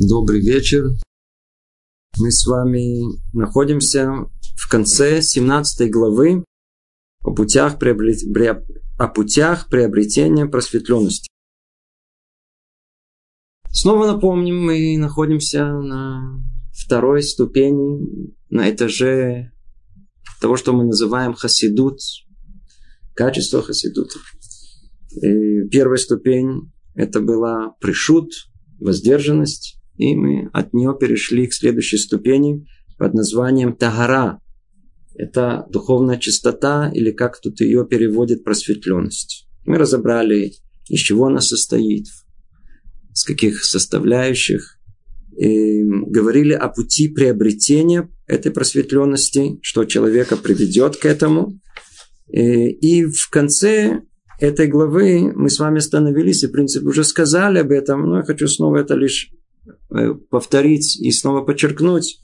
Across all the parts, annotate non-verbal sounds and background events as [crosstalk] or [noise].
Добрый вечер. Мы с вами находимся в конце 17 главы о путях, приобрет... о путях приобретения просветленности. Снова напомним, мы находимся на второй ступени, на этаже того, что мы называем хасидут, качество хасидута. И первая ступень – это была пришут, воздержанность, и мы от нее перешли к следующей ступени под названием Тагара. Это духовная чистота, или как тут ее переводит просветленность. Мы разобрали, из чего она состоит, с каких составляющих. И говорили о пути приобретения этой просветленности, что человека приведет к этому. И, в конце этой главы мы с вами остановились и, в принципе, уже сказали об этом, но я хочу снова это лишь повторить и снова подчеркнуть,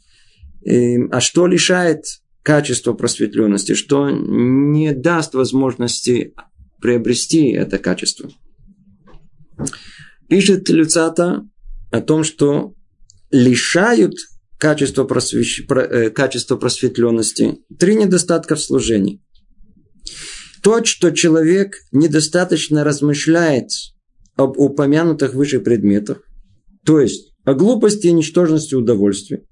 э, а что лишает качества просветленности, что не даст возможности приобрести это качество. Пишет Люцата о том, что лишают качества, просвещ... Э, качества просветленности три недостатка в служении. То, что человек недостаточно размышляет об упомянутых выше предметах, то есть о глупости и ничтожности удовольствия,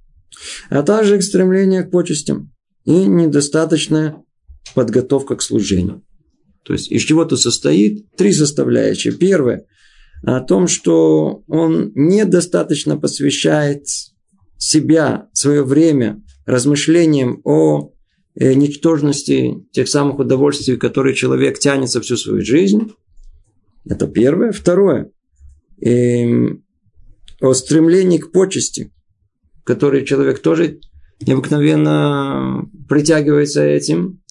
а также к стремлению к почестям и недостаточная подготовка к служению. То есть из чего-то состоит три составляющие. Первое о том, что он недостаточно посвящает себя, свое время размышлениям о э, ничтожности тех самых удовольствий, которые человек тянется всю свою жизнь. Это первое. Второе. Эм, о стремлении к почести, который человек тоже необыкновенно притягивается этим.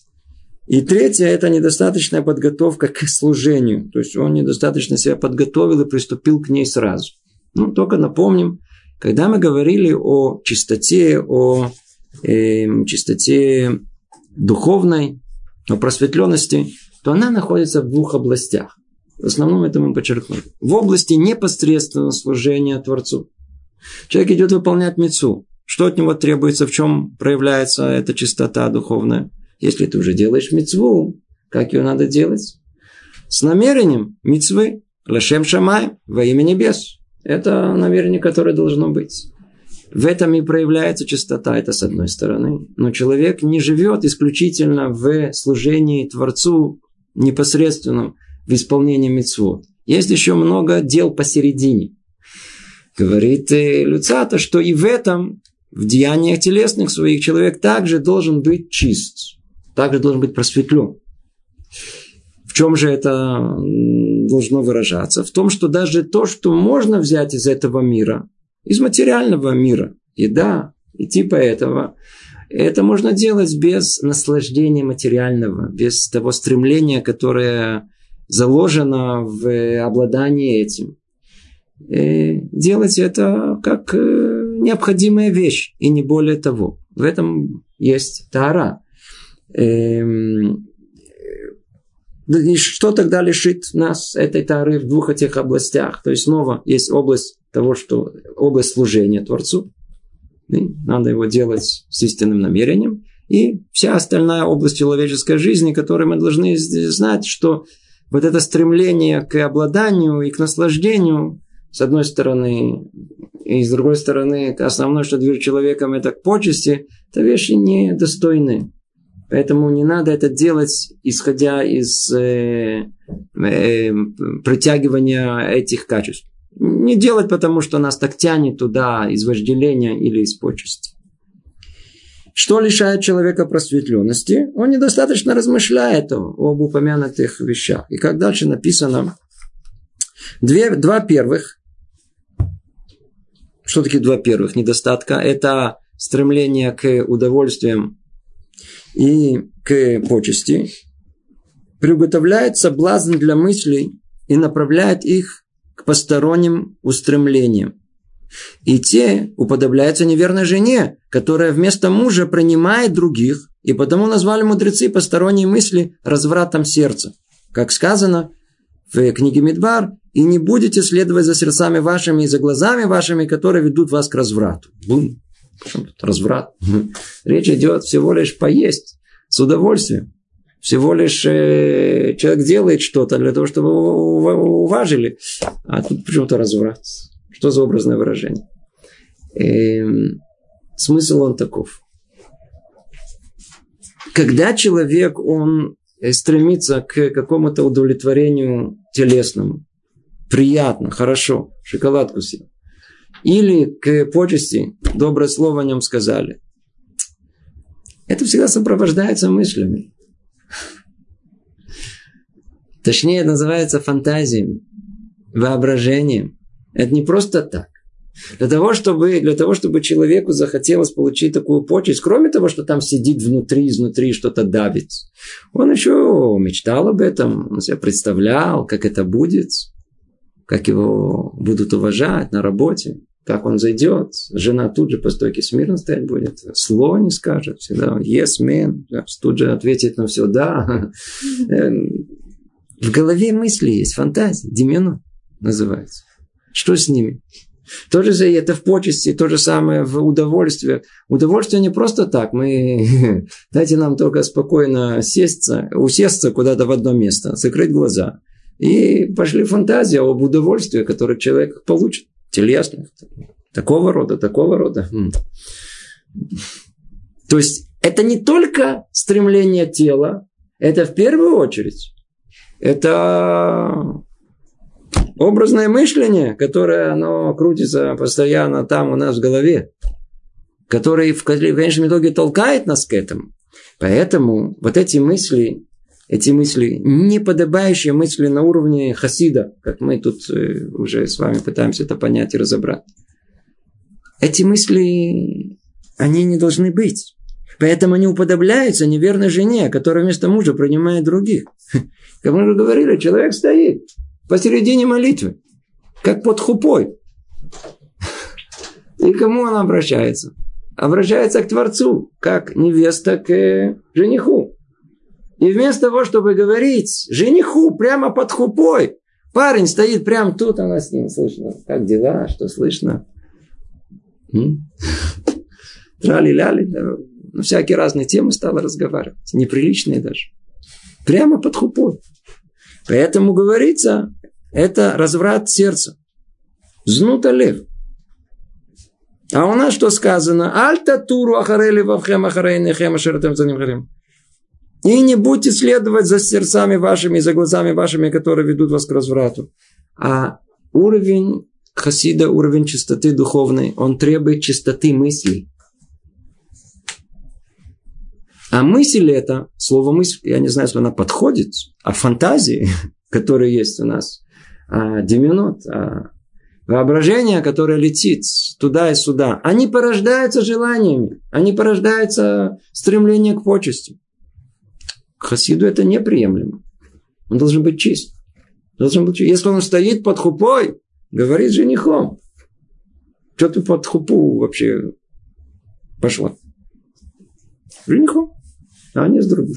И третье – это недостаточная подготовка к служению. То есть он недостаточно себя подготовил и приступил к ней сразу. Ну, только напомним, когда мы говорили о чистоте, о э, чистоте духовной, о просветленности, то она находится в двух областях. В основном это мы подчеркнули. В области непосредственного служения Творцу. Человек идет выполнять мецу. Что от него требуется, в чем проявляется эта чистота духовная? Если ты уже делаешь мецву, как ее надо делать? С намерением мецвы. Лашем Шамай во имя небес. Это намерение, которое должно быть. В этом и проявляется чистота, это с одной стороны. Но человек не живет исключительно в служении Творцу непосредственном, в исполнении мецвод. Есть еще много дел посередине. Говорит э, Люцата, что и в этом, в деяниях телесных своих, человек также должен быть чист. Также должен быть просветлен. В чем же это должно выражаться? В том, что даже то, что можно взять из этого мира, из материального мира, еда и типа этого, это можно делать без наслаждения материального, без того стремления, которое заложено в обладании этим. И делать это как э, необходимая вещь, и не более того. В этом есть тара. Эм, и что тогда лишит нас этой тары в двух этих областях? То есть снова есть область того, что область служения Творцу. И надо его делать с истинным намерением. И вся остальная область человеческой жизни, которой мы должны знать, что вот это стремление к обладанию и к наслаждению, с одной стороны, и с другой стороны, основное, что движет человеком, это к почести, это вещи недостойные. Поэтому не надо это делать, исходя из э, э, притягивания этих качеств. Не делать, потому что нас так тянет туда из вожделения или из почести. Что лишает человека просветленности? Он недостаточно размышляет об упомянутых вещах. И как дальше написано, две, два первых, что такие два первых недостатка? Это стремление к удовольствиям и к почести, приготовляет соблазн для мыслей и направляет их к посторонним устремлениям. И те уподобляются неверной жене, которая вместо мужа принимает других, и потому назвали мудрецы посторонние мысли развратом сердца. Как сказано в книге Мидбар, и не будете следовать за сердцами вашими и за глазами вашими, которые ведут вас к разврату. Бум. Разврат. [laughs] Речь идет всего лишь поесть с удовольствием. Всего лишь э, человек делает что-то для того, чтобы его уважили. А тут почему-то разврат. Что за образное выражение? Эм, смысл он таков. Когда человек, он стремится к какому-то удовлетворению телесному, приятно, хорошо, шоколадку съел, или к почести, доброе слово о нем сказали, это всегда сопровождается мыслями. Точнее, это называется фантазиями, воображением. Это не просто так. Для того, чтобы, для того, чтобы человеку захотелось получить такую почесть, кроме того, что там сидит внутри, изнутри что-то давит, он еще мечтал об этом, он себе представлял, как это будет, как его будут уважать на работе, как он зайдет, жена тут же по стойке смирно стоять будет, слово не скажет, всегда yes, man, тут же ответит на все да. Эм, в голове мысли есть, фантазии, демино называется. Что с ними? То же это в почести, то же самое в удовольствии. Удовольствие не просто так. Мы [laughs] дайте нам только спокойно сесть, усесться куда-то в одно место, закрыть глаза. И пошли фантазии об удовольствии, которое человек получит. Телесных. Такого рода, такого рода. То есть это не только стремление тела, это в первую очередь это образное мышление, которое оно крутится постоянно там у нас в голове, которое в конечном итоге толкает нас к этому. Поэтому вот эти мысли, эти мысли, неподобающие мысли на уровне хасида, как мы тут э, уже с вами пытаемся это понять и разобрать, эти мысли, они не должны быть. Поэтому они уподобляются неверной жене, которая вместо мужа принимает других. [laughs] Как мы уже говорили, человек стоит посередине молитвы, как под хупой. И кому он обращается? Обращается к Творцу, как невеста к э, жениху. И вместо того, чтобы говорить жениху прямо под хупой, парень стоит прямо тут, она с ним слышно. Как дела? Что слышно? Трали-ляли. Ну, всякие разные темы стала разговаривать. Неприличные даже. Прямо под хупой. Поэтому говорится, это разврат сердца. Знута лев. А у нас что сказано? Альта туру ахарели вавхем ахарейнехем ашератем заним И не будьте следовать за сердцами вашими, за глазами вашими, которые ведут вас к разврату. А уровень хасида, уровень чистоты духовной, он требует чистоты мыслей. А мысль это, слово мысль, я не знаю, если она подходит, а фантазии, [laughs] которые есть у нас, деминот, а воображение, которое летит туда и сюда, они порождаются желаниями, они порождаются стремлением к почести. Хасиду это неприемлемо. Он должен быть чист. Должен быть чист. Если он стоит под хупой, говорит женихом, что ты под хупу вообще пошла? Женихом а не с другим.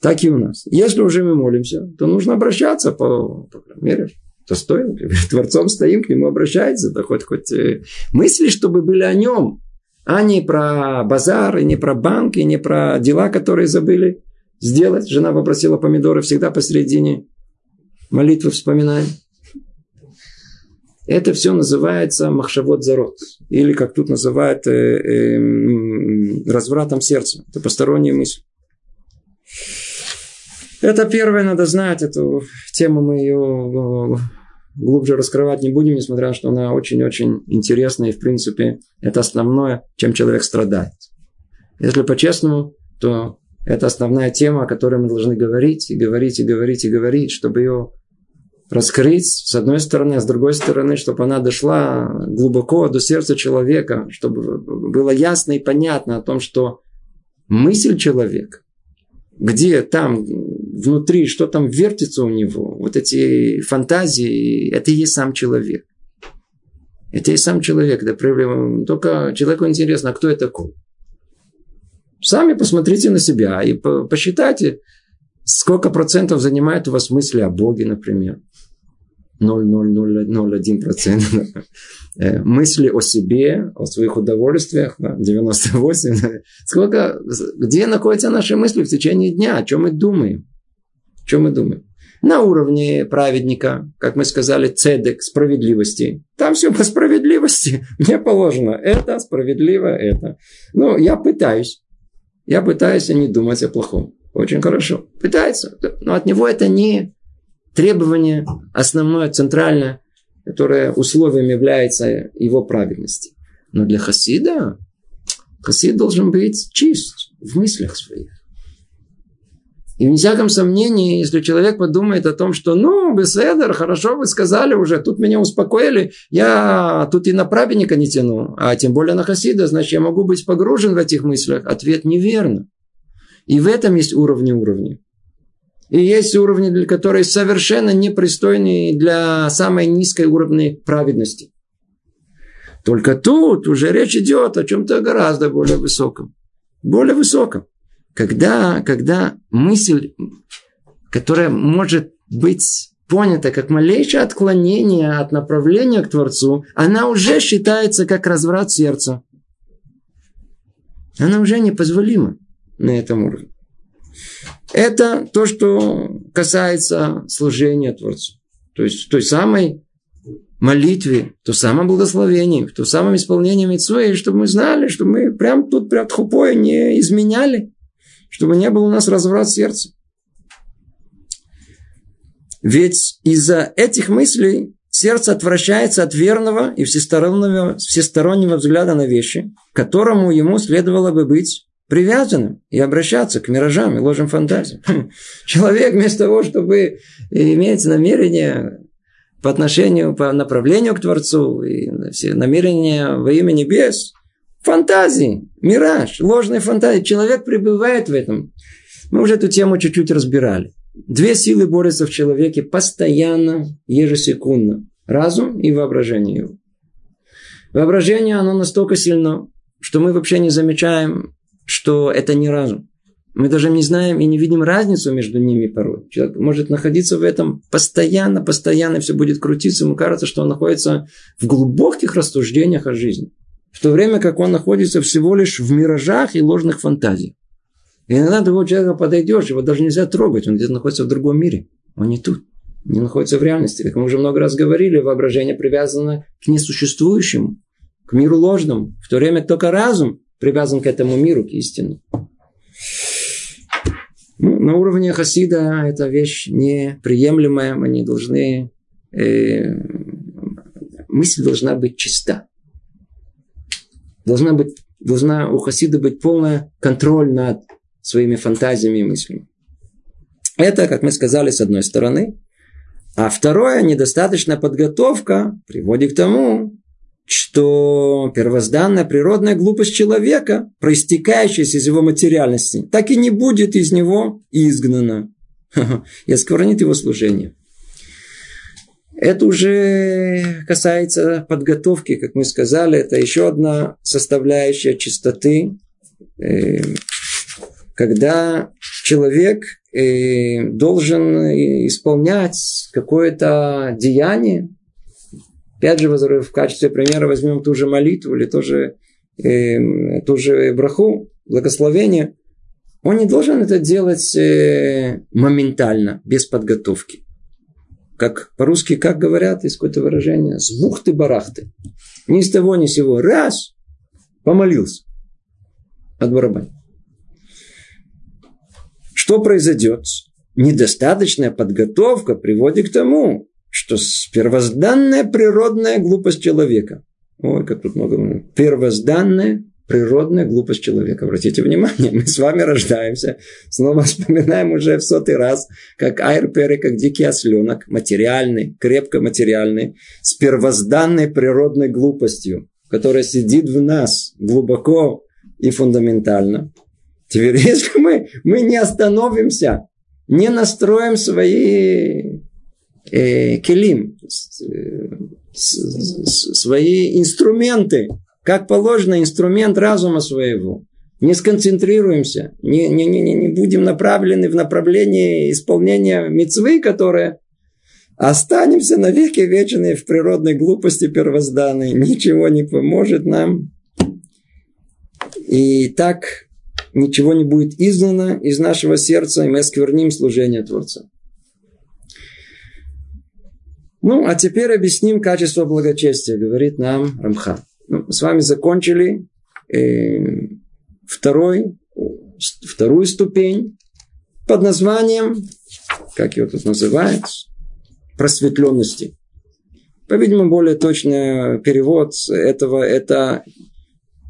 Так и у нас. Если уже мы молимся, то нужно обращаться по, по крайней мере, достойно. [laughs] Творцом стоим, к нему обращается. Да хоть, хоть э, мысли, чтобы были о нем, а не про базар, и не про банк, и не про дела, которые забыли сделать. Жена попросила помидоры всегда посередине молитвы вспоминаем. Это все называется махшавод зарод. Или, как тут называют, э, э, развратом сердца. Это посторонняя мысль. Это первое, надо знать. Эту тему мы ее э, глубже раскрывать не будем, несмотря на то, что она очень-очень интересная. И, в принципе, это основное, чем человек страдает. Если по-честному, то это основная тема, о которой мы должны говорить, и говорить, и говорить, и говорить, чтобы ее раскрыть с одной стороны, а с другой стороны, чтобы она дошла глубоко до сердца человека, чтобы было ясно и понятно о том, что мысль человека, где там внутри, что там вертится у него, вот эти фантазии, это и есть сам человек. Это и сам человек. Да, проблема. Только человеку интересно, а кто я такой? Сами посмотрите на себя и посчитайте, сколько процентов занимает у вас мысли о Боге, например. 0,0001%. [laughs] Э, мысли о себе, о своих удовольствиях, 98%. [laughs] Сколько, где находятся наши мысли в течение дня, о чем мы думаем? Чем мы думаем? На уровне праведника, как мы сказали, цедек, справедливости. Там все по справедливости. Мне положено это, справедливо это. Ну, я пытаюсь. Я пытаюсь не думать о плохом. Очень хорошо. Пытается. Но от него это не требование основное, центральное, которое условием является его праведности. Но для хасида, хасид должен быть чист в мыслях своих. И вне всяком сомнении, если человек подумает о том, что, ну, Беседер, хорошо, вы сказали уже, тут меня успокоили, я тут и на праведника не тяну, а тем более на Хасида, значит, я могу быть погружен в этих мыслях. Ответ неверно. И в этом есть уровни уровни. И есть уровни, которые совершенно непристойны для самой низкой уровня праведности. Только тут уже речь идет о чем-то гораздо более высоком. Более высоком. Когда, когда мысль, которая может быть понята как малейшее отклонение от направления к Творцу, она уже считается как разврат сердца. Она уже непозволима на этом уровне. Это то, что касается служения Творцу. То есть той самой молитве, в том самом благословении, в том самом исполнении митцвы, чтобы мы знали, что мы прям тут прям хупой не изменяли, чтобы не было у нас разврат сердца. Ведь из-за этих мыслей сердце отвращается от верного и всестороннего, всестороннего взгляда на вещи, к которому ему следовало бы быть привязанным и обращаться к миражам и ложным фантазиям. [laughs] Человек вместо того, чтобы иметь намерение по отношению, по направлению к Творцу, и все намерения во имя небес, фантазии, мираж, ложные фантазии. Человек пребывает в этом. Мы уже эту тему чуть-чуть разбирали. Две силы борются в человеке постоянно, ежесекундно. Разум и воображение его. Воображение, оно настолько сильно, что мы вообще не замечаем что это не разум. Мы даже не знаем и не видим разницу между ними порой. Человек может находиться в этом постоянно, постоянно все будет крутиться. Ему кажется, что он находится в глубоких рассуждениях о жизни. В то время как он находится всего лишь в миражах и ложных фантазиях. И иногда другого человека подойдешь, его даже нельзя трогать. Он где-то находится в другом мире. Он не тут. Не находится в реальности. Как мы уже много раз говорили, воображение привязано к несуществующему, к миру ложному. В то время только разум привязан к этому миру, к истине. Ну, на уровне Хасида эта вещь неприемлемая, мы не должны... Э, мысль должна быть чиста. Должна, быть, должна у Хасида быть полный контроль над своими фантазиями и мыслями. Это, как мы сказали, с одной стороны. А второе, недостаточная подготовка приводит к тому, что первозданная природная глупость человека, проистекающая из его материальности, так и не будет из него изгнана [laughs] и осквернит его служение. Это уже касается подготовки, как мы сказали, это еще одна составляющая чистоты, э, когда человек э, должен исполнять какое-то деяние, Опять же, в качестве примера возьмем ту же молитву или тоже, э, ту же браху, благословение. Он не должен это делать моментально, без подготовки. Как по-русски, как говорят, есть какое-то выражение, с бухты-барахты. Ни с того, ни с сего. Раз, помолился от барабана. Что произойдет? Недостаточная подготовка приводит к тому, что первозданная природная глупость человека. Ой, как тут много. Первозданная природная глупость человека. Обратите внимание, мы с вами рождаемся, снова вспоминаем уже в сотый раз, как айрперы, как дикий осленок, материальный, крепко материальный, с первозданной природной глупостью, которая сидит в нас глубоко и фундаментально. Теперь, [laughs] если мы, мы не остановимся, не настроим свои э, келим, свои инструменты, как положено, инструмент разума своего. Не сконцентрируемся, не, не, не, не будем направлены в направлении исполнения мецвы, которая, Останемся навеки вечные в природной глупости первозданной. Ничего не поможет нам. И так ничего не будет изгнано из нашего сердца, и мы оскверним служение Творца. Ну, а теперь объясним качество благочестия, говорит нам Рамха. Ну, с вами закончили э, второй, вторую ступень под названием, как его тут называют, просветленности. По-видимому, более точный перевод этого – это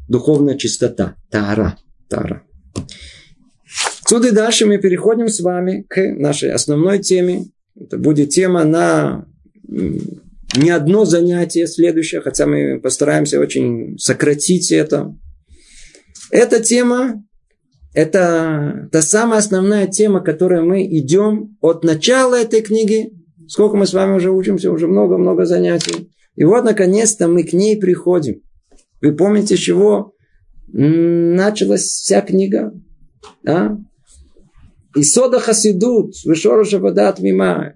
духовная чистота, тара, тара. Отсюда и дальше мы переходим с вами к нашей основной теме. Это будет тема на не одно занятие следующее, хотя мы постараемся очень сократить это. Эта тема, это та самая основная тема, которой мы идем от начала этой книги. Сколько мы с вами уже учимся, уже много-много занятий. И вот, наконец-то, мы к ней приходим. Вы помните, с чего началась вся книга? А? И сода хасидут, вышороша вода мима.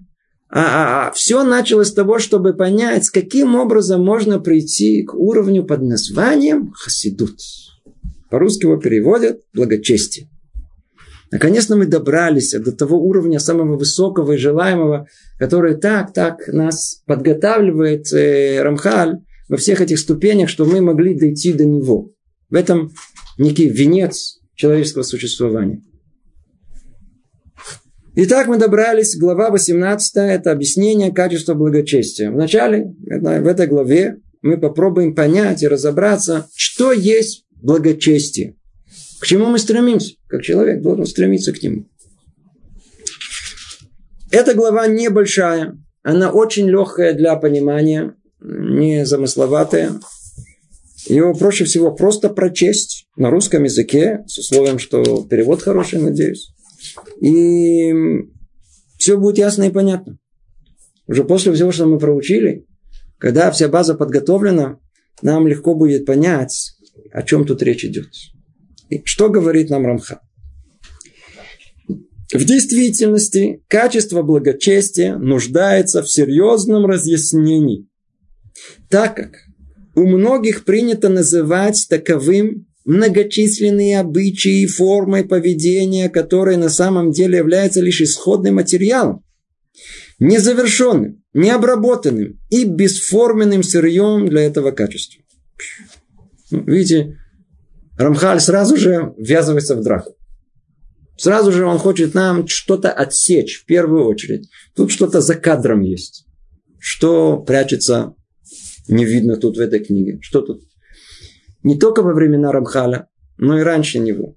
А, а, а все началось с того, чтобы понять, каким образом можно прийти к уровню под названием хасидут. По-русски его переводят благочестие. Наконец-то мы добрались до того уровня самого высокого и желаемого, который так, так нас подготавливает э, Рамхаль во всех этих ступенях, что мы могли дойти до него. В этом некий венец человеческого существования. Итак, мы добрались, глава 18, это объяснение качества благочестия. Вначале, в этой главе, мы попробуем понять и разобраться, что есть благочестие. К чему мы стремимся? Как человек должен стремиться к нему. Эта глава небольшая, она очень легкая для понимания, не замысловатая. Ее проще всего просто прочесть на русском языке, с условием, что перевод хороший, надеюсь. И все будет ясно и понятно. Уже после всего, что мы проучили, когда вся база подготовлена, нам легко будет понять, о чем тут речь идет. И что говорит нам Рамха? В действительности качество благочестия нуждается в серьезном разъяснении, так как у многих принято называть таковым многочисленные обычаи и формы поведения, которые на самом деле являются лишь исходным материалом, незавершенным, необработанным и бесформенным сырьем для этого качества. Ну, видите, Рамхаль сразу же ввязывается в драку. Сразу же он хочет нам что-то отсечь в первую очередь. Тут что-то за кадром есть. Что прячется, не видно тут в этой книге. Что тут не только во времена Рамхаля, но и раньше него.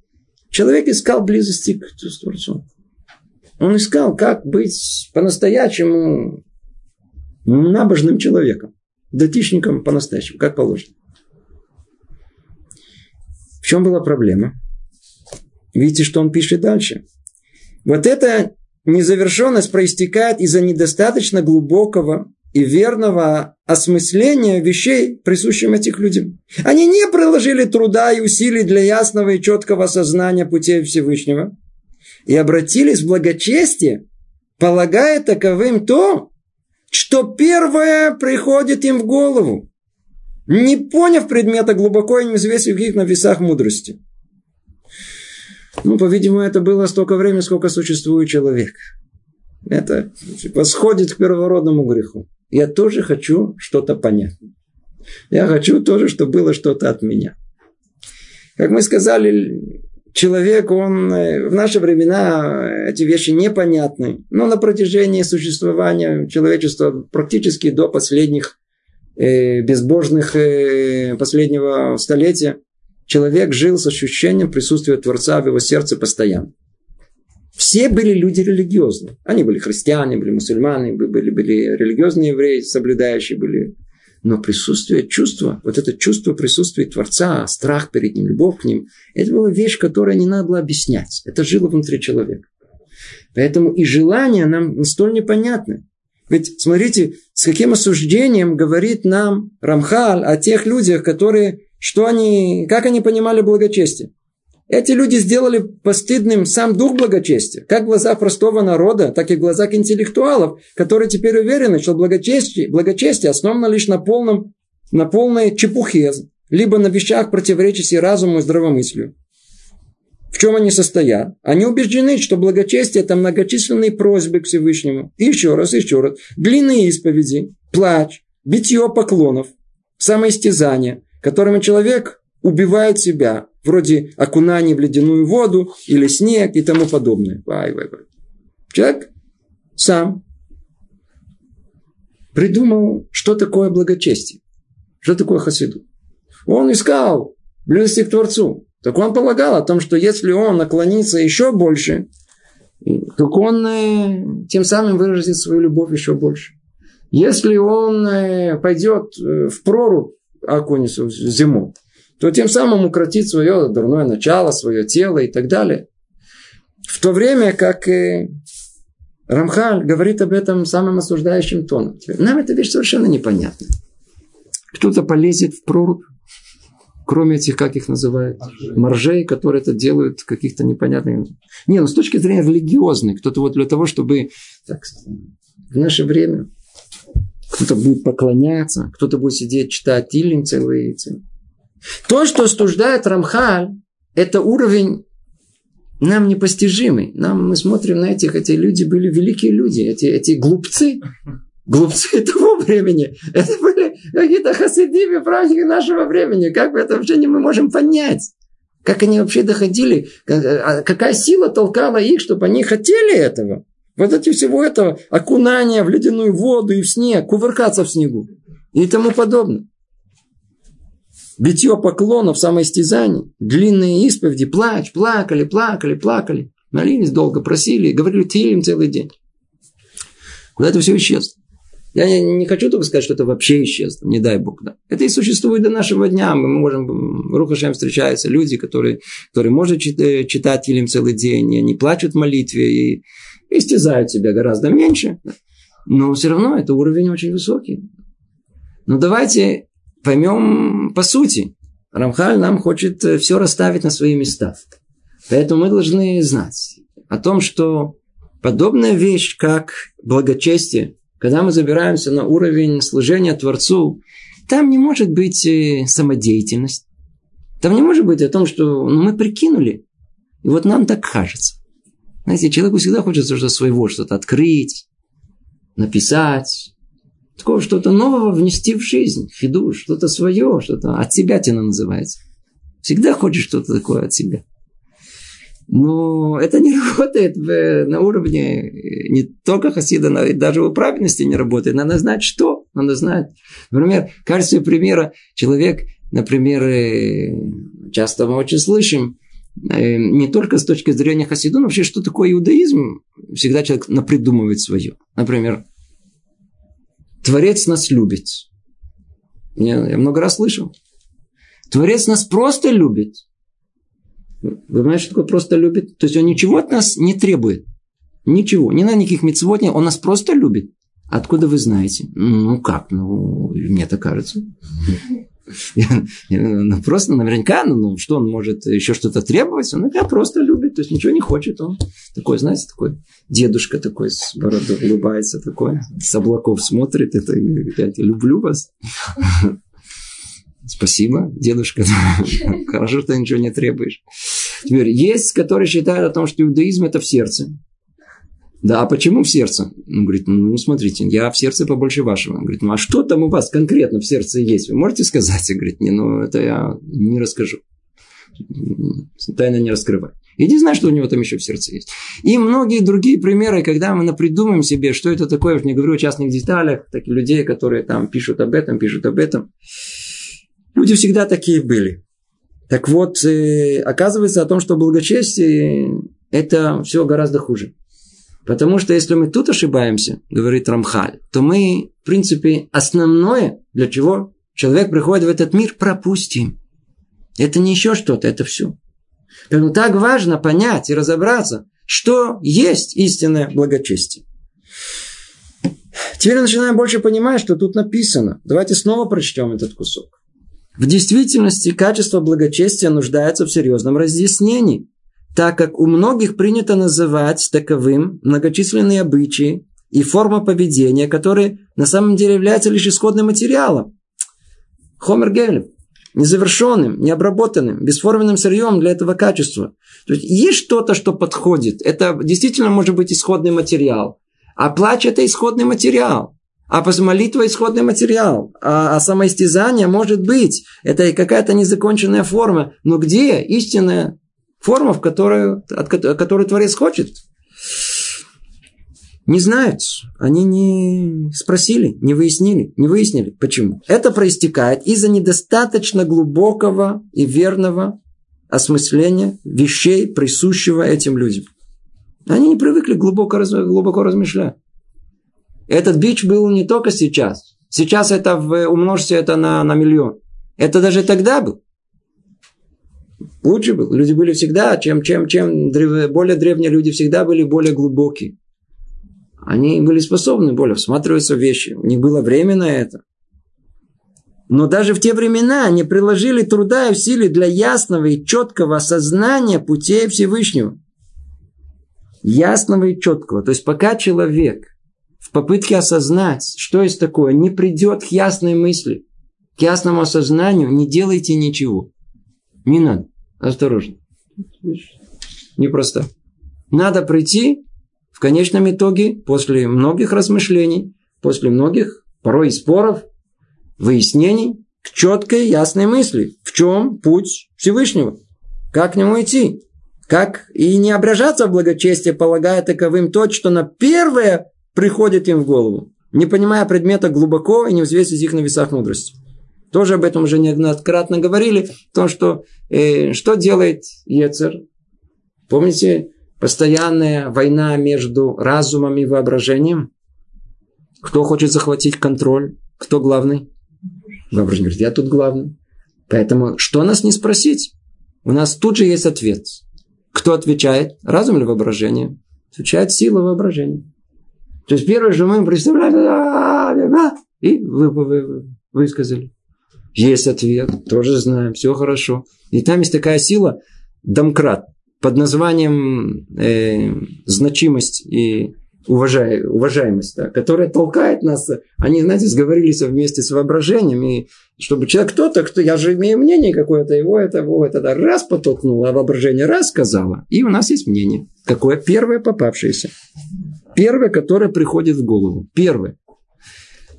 Человек искал близости к Творцу. Он искал, как быть по-настоящему набожным человеком. Датичником по-настоящему, как положено. В чем была проблема? Видите, что он пишет дальше. Вот эта незавершенность проистекает из-за недостаточно глубокого и верного осмысления вещей, присущим этим людям. Они не приложили труда и усилий для ясного и четкого осознания путей Всевышнего и обратились в благочестие, полагая таковым то, что первое приходит им в голову, не поняв предмета глубоко и не взвесив их на весах мудрости. Ну, по-видимому, это было столько времени, сколько существует человек. Это восходит к первородному греху я тоже хочу что-то понять. Я хочу тоже, чтобы было что-то от меня. Как мы сказали, человек, он э, в наши времена эти вещи непонятны. Но на протяжении существования человечества практически до последних э, безбожных э, последнего столетия человек жил с ощущением присутствия Творца в его сердце постоянно. Все были люди религиозные. Они были христиане, были мусульмане, были, были религиозные евреи, соблюдающие были. Но присутствие чувства, вот это чувство присутствия Творца, страх перед Ним, любовь к Ним, это была вещь, которую не надо было объяснять. Это жило внутри человека. Поэтому и желания нам столь непонятны. Ведь смотрите, с каким осуждением говорит нам Рамхал о тех людях, которые, что они, как они понимали благочестие. Эти люди сделали постыдным сам дух благочестия. Как в глазах простого народа, так и в глазах интеллектуалов, которые теперь уверены, что благочестие, благочестие основано лишь на, полном, на полной чепухе, либо на вещах, противоречащих разуму и здравомыслию. В чем они состоят? Они убеждены, что благочестие – это многочисленные просьбы к Всевышнему. И еще раз, еще раз. Длинные исповеди, плач, битье поклонов, самоистязание, которыми человек убивает себя, вроде окунания в ледяную воду или снег и тому подобное. Вай, вай, вай. Человек сам придумал, что такое благочестие, что такое хасиду. Он искал близости к Творцу. Так он полагал о том, что если он наклонится еще больше, то он э, тем самым выразит свою любовь еще больше. Если он э, пойдет э, в прорубь, окунется в зиму, то тем самым укротит свое дурное начало, свое тело и так далее. В то время как Рамхаль говорит об этом самым осуждающим тоном. Нам эта вещь совершенно непонятна. Кто-то полезет в прорубь, кроме этих, как их называют, моржей, моржей которые это делают каких-то непонятных... Не, ну с точки зрения религиозной, кто-то вот для того, чтобы так, в наше время кто-то будет поклоняться, кто-то будет сидеть, читать Тилим целые. целые. То, что остуждает Рамхаль, это уровень нам непостижимый. Нам мы смотрим на этих, эти люди были великие люди, эти, эти глупцы, глупцы того времени. Это были какие-то хасидимы, праздники нашего времени. Как бы это вообще не мы можем понять? Как они вообще доходили? А какая сила толкала их, чтобы они хотели этого? Вот эти всего этого окунания в ледяную воду и в снег, кувыркаться в снегу и тому подобное. Битье поклонов, самоистязание, длинные исповеди, плач, плакали, плакали, плакали. Молились долго, просили, говорили тилим целый день. Куда это все исчезло? Я не хочу только сказать, что это вообще исчезло, не дай бог. Да. Это и существует до нашего дня. Мы можем, Рухашем встречаются люди, которые, которые может э, читать Илим целый день, и они плачут в молитве и истязают себя гораздо меньше. Но все равно это уровень очень высокий. Но давайте поймем по сути. Рамхаль нам хочет э, все расставить на свои места. Поэтому мы должны знать о том, что подобная вещь, как благочестие, когда мы забираемся на уровень служения Творцу, там не может быть э, самодеятельность. Там не может быть о том, что ну, мы прикинули. И вот нам так кажется. Знаете, человеку всегда хочется что-то своего, что-то открыть, написать, такого что-то нового внести в жизнь, хиду, что-то свое, что-то от себя тина называется. Всегда хочешь что-то такое от себя. Но это не [laughs] работает на уровне э, не только хасида, но и даже в праведности не работает. Надо знать, что. Надо знать. Например, в качестве примера человек, например, э, часто мы очень слышим, э, не только с точки зрения хасиду, но вообще, что такое иудаизм, всегда человек напридумывает свое. Например, Творец нас любит. Я, я много раз слышал. Творец нас просто любит. Вы понимаете, что такое просто любит? То есть он ничего от нас не требует. Ничего. Не на никаких мецвод, он нас просто любит. Откуда вы знаете? Ну как? Ну, мне так кажется. [laughs] Ну, просто наверняка, ну, ну, что он может еще что-то требовать? Он меня просто любит, то есть ничего не хочет. Он такой, знаете, такой дедушка такой с бородой улыбается, такой, с облаков смотрит, это, я люблю вас. [laughs] Спасибо, дедушка. [laughs] Хорошо, что ты ничего не требуешь. Теперь есть, которые считают о том, что иудаизм это в сердце. Да, а почему в сердце? Он говорит, ну, смотрите, я в сердце побольше вашего. Он говорит, ну, а что там у вас конкретно в сердце есть? Вы можете сказать? Он говорит, не, ну, это я не расскажу. Тайна не раскрывай. Иди знай, что у него там еще в сердце есть. И многие другие примеры, когда мы напридумаем себе, что это такое, я не говорю о частных деталях, таких людей, которые там пишут об этом, пишут об этом. Люди всегда такие были. Так вот, э, оказывается о том, что благочестие – это все гораздо хуже. Потому что если мы тут ошибаемся, говорит Рамхаль, то мы, в принципе, основное, для чего человек приходит в этот мир, пропустим. Это не еще что-то, это все. Поэтому так важно понять и разобраться, что есть истинное благочестие. Теперь начинаем больше понимать, что тут написано. Давайте снова прочтем этот кусок. В действительности качество благочестия нуждается в серьезном разъяснении, так как у многих принято называть таковым многочисленные обычаи и форма поведения, которые на самом деле являются лишь исходным материалом. Хомер Гелем, незавершенным, необработанным, бесформенным сырьем для этого качества. То есть есть что-то, что подходит. Это действительно может быть исходный материал. А плач – это исходный материал. А молитва – исходный материал. А, а самоистязание может быть. Это какая-то незаконченная форма. Но где истинная форма, в которую, от, которую Творец хочет? Не знают. Они не спросили, не выяснили, не выяснили. Почему? Это проистекает из-за недостаточно глубокого и верного осмысления вещей, присущего этим людям. Они не привыкли глубоко, глубоко размышлять. Этот бич был не только сейчас. Сейчас это умножьте это на, на миллион. Это даже тогда был. Лучше был. Люди были всегда, чем, чем, чем более древние люди всегда были более глубокие. Они были способны более всматриваться в вещи. У них было время на это. Но даже в те времена они приложили труда и усилий для ясного и четкого осознания путей Всевышнего. Ясного и четкого. То есть пока человек в попытке осознать, что есть такое, не придет к ясной мысли, к ясному осознанию, не делайте ничего. Не надо. Осторожно. Непросто. Надо прийти в конечном итоге, после многих размышлений, после многих, порой споров, выяснений, к четкой, ясной мысли. В чем путь Всевышнего? Как к нему идти? Как и не ображаться в благочестие, полагая таковым то, что на первое приходит им в голову, не понимая предмета глубоко и не взвесив их на весах мудрости. Тоже об этом уже неоднократно говорили, то, что, э, что делает Ецер. Помните, Постоянная война между разумом и воображением. Кто хочет захватить контроль? Кто главный? Воображение говорит, я тут главный. Поэтому что нас не спросить? У нас тут же есть ответ. Кто отвечает? Разум или воображение? Отвечает сила воображения. То есть первое, что мы представляем, и вы, вы, вы, высказали. Есть ответ, тоже знаем, все хорошо. И там есть такая сила, домкрат под названием э, значимость и уважай, уважаемость, да, которая толкает нас. Они, знаете, сговорились вместе с воображением, и чтобы человек кто-то, кто, я же имею мнение какое-то, его это, его это, да, раз подтолкнуло, а воображение раз сказала, и у нас есть мнение. Какое первое попавшееся. Первое, которое приходит в голову. Первое.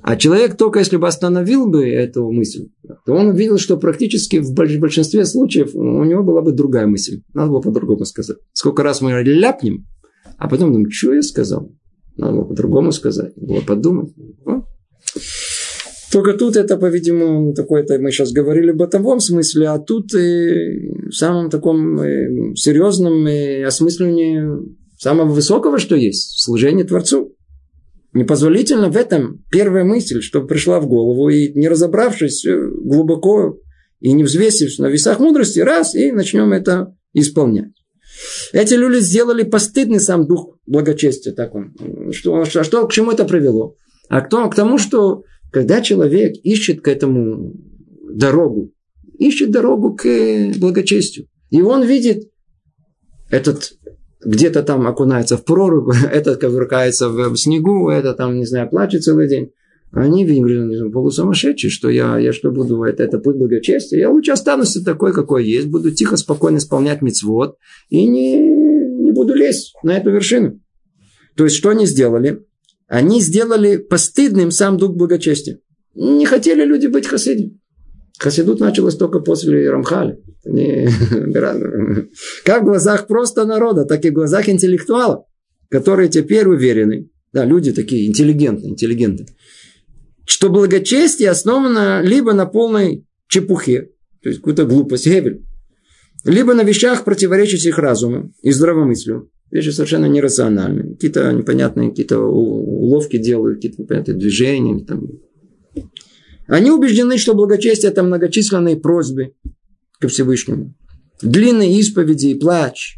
А человек только если бы остановил бы эту мысль, то он увидел, что практически в большинстве случаев у него была бы другая мысль. Надо было по-другому сказать. Сколько раз мы ляпнем, а потом думаем, что я сказал? Надо было по-другому сказать. Было подумать. Только тут это, по-видимому, такое-то мы сейчас говорили в бытовом смысле, а тут и в самом таком э, серьезном и осмыслении самого высокого, что есть, служение Творцу. Непозволительно в этом первая мысль, что пришла в голову, и не разобравшись э, глубоко и не взвесив на весах мудрости, раз, и начнем это исполнять. Эти люди сделали постыдный сам дух благочестия. Так он. Что, что, что, к чему это привело? А к тому, к тому, что когда человек ищет к этому дорогу, ищет дорогу к благочестию, и он видит этот где-то там окунается в прорубь, [laughs] этот ковыркается в снегу, это там, не знаю, плачет целый день. Они, говорят, полусумасшедшие, что я, я что буду, это, это путь благочестия. Я лучше останусь такой, какой есть, буду тихо, спокойно исполнять мецвод и не, не буду лезть на эту вершину. То есть, что они сделали? Они сделали постыдным сам дух благочестия. Не хотели люди быть хасидами. Хасидут началось только после Рамхаля. [laughs] Как в глазах просто народа, так и в глазах интеллектуалов, которые теперь уверены, да, люди такие интеллигентные, интеллигентные, что благочестие основано либо на полной чепухе, то есть какую-то глупость, гебель, либо на вещах, противоречащих разуму и здравомыслию. Вещи совершенно нерациональные. Какие-то непонятные какие-то уловки делают, какие-то непонятные движения. Там. Они убеждены, что благочестие – это многочисленные просьбы ко Всевышнему. Длинные исповеди и плач.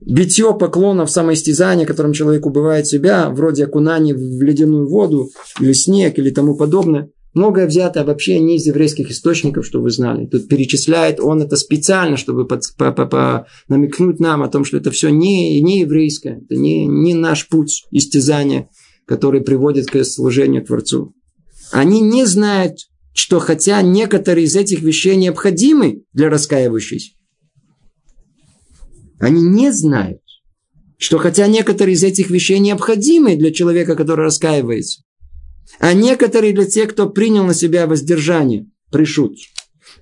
Битье поклонов, самоистязание, которым человек убивает себя, вроде окунания в ледяную воду, или снег, или тому подобное. Многое взято вообще не из еврейских источников, что вы знали. Тут перечисляет он это специально, чтобы под, по, по, по, намекнуть нам о том, что это все не, не еврейское, это не, не наш путь истязания, который приводит к служению Творцу. Они не знают, что хотя некоторые из этих вещей необходимы для раскаивающихся, они не знают, что хотя некоторые из этих вещей необходимы для человека, который раскаивается, а некоторые для тех, кто принял на себя воздержание, пришут.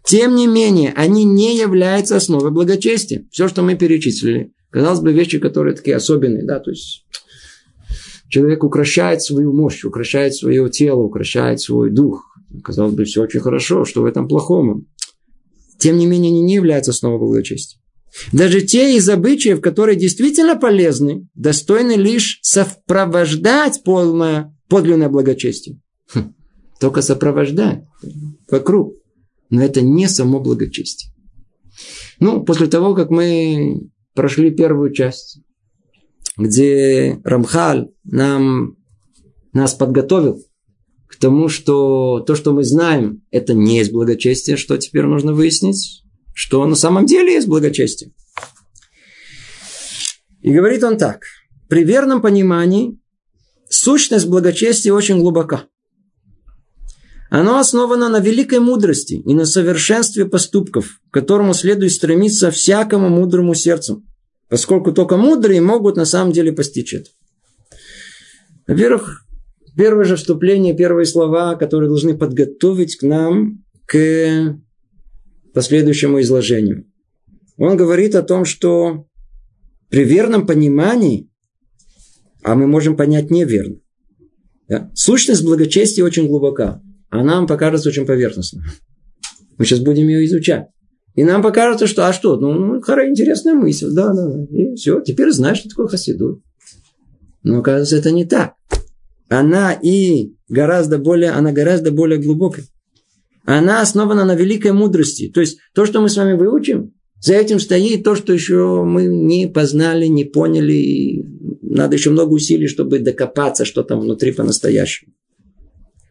Тем не менее, они не являются основой благочестия. Все, что мы перечислили, казалось бы, вещи, которые такие особенные, да, то есть человек укращает свою мощь, укращает свое тело, укращает свой дух. Казалось бы, все очень хорошо, что в этом плохому. Тем не менее, они не являются основой благочестия. Даже те из обычаев, которые действительно полезны, достойны лишь сопровождать полное подлинное благочестие. Хм, только сопровождать вокруг. Но это не само благочестие. Ну, после того, как мы прошли первую часть, где Рамхаль нам, нас подготовил тому, что то, что мы знаем, это не есть благочестие, что теперь нужно выяснить, что на самом деле есть благочестие. И говорит он так. При верном понимании Сущность благочестия очень глубока. Оно основано на великой мудрости и на совершенстве поступков, к которому следует стремиться всякому мудрому сердцу, поскольку только мудрые могут на самом деле постичь это. Во-первых, первое же вступление, первые слова, которые должны подготовить к нам к последующему изложению. Он говорит о том, что при верном понимании а мы можем понять неверно. Да? Сущность благочестия очень глубока, а нам покажется очень поверхностно. Мы сейчас будем ее изучать. И нам покажется, что, а что, ну, ну хорошая, интересная мысль, да, да, да. И все, теперь знаешь, что такое хасиду. Но, оказывается, это не так. Она и гораздо более, она гораздо более глубокая. Она основана на великой мудрости. То есть, то, что мы с вами выучим, за этим стоит то, что еще мы не познали, не поняли, надо еще много усилий, чтобы докопаться, что там внутри по-настоящему.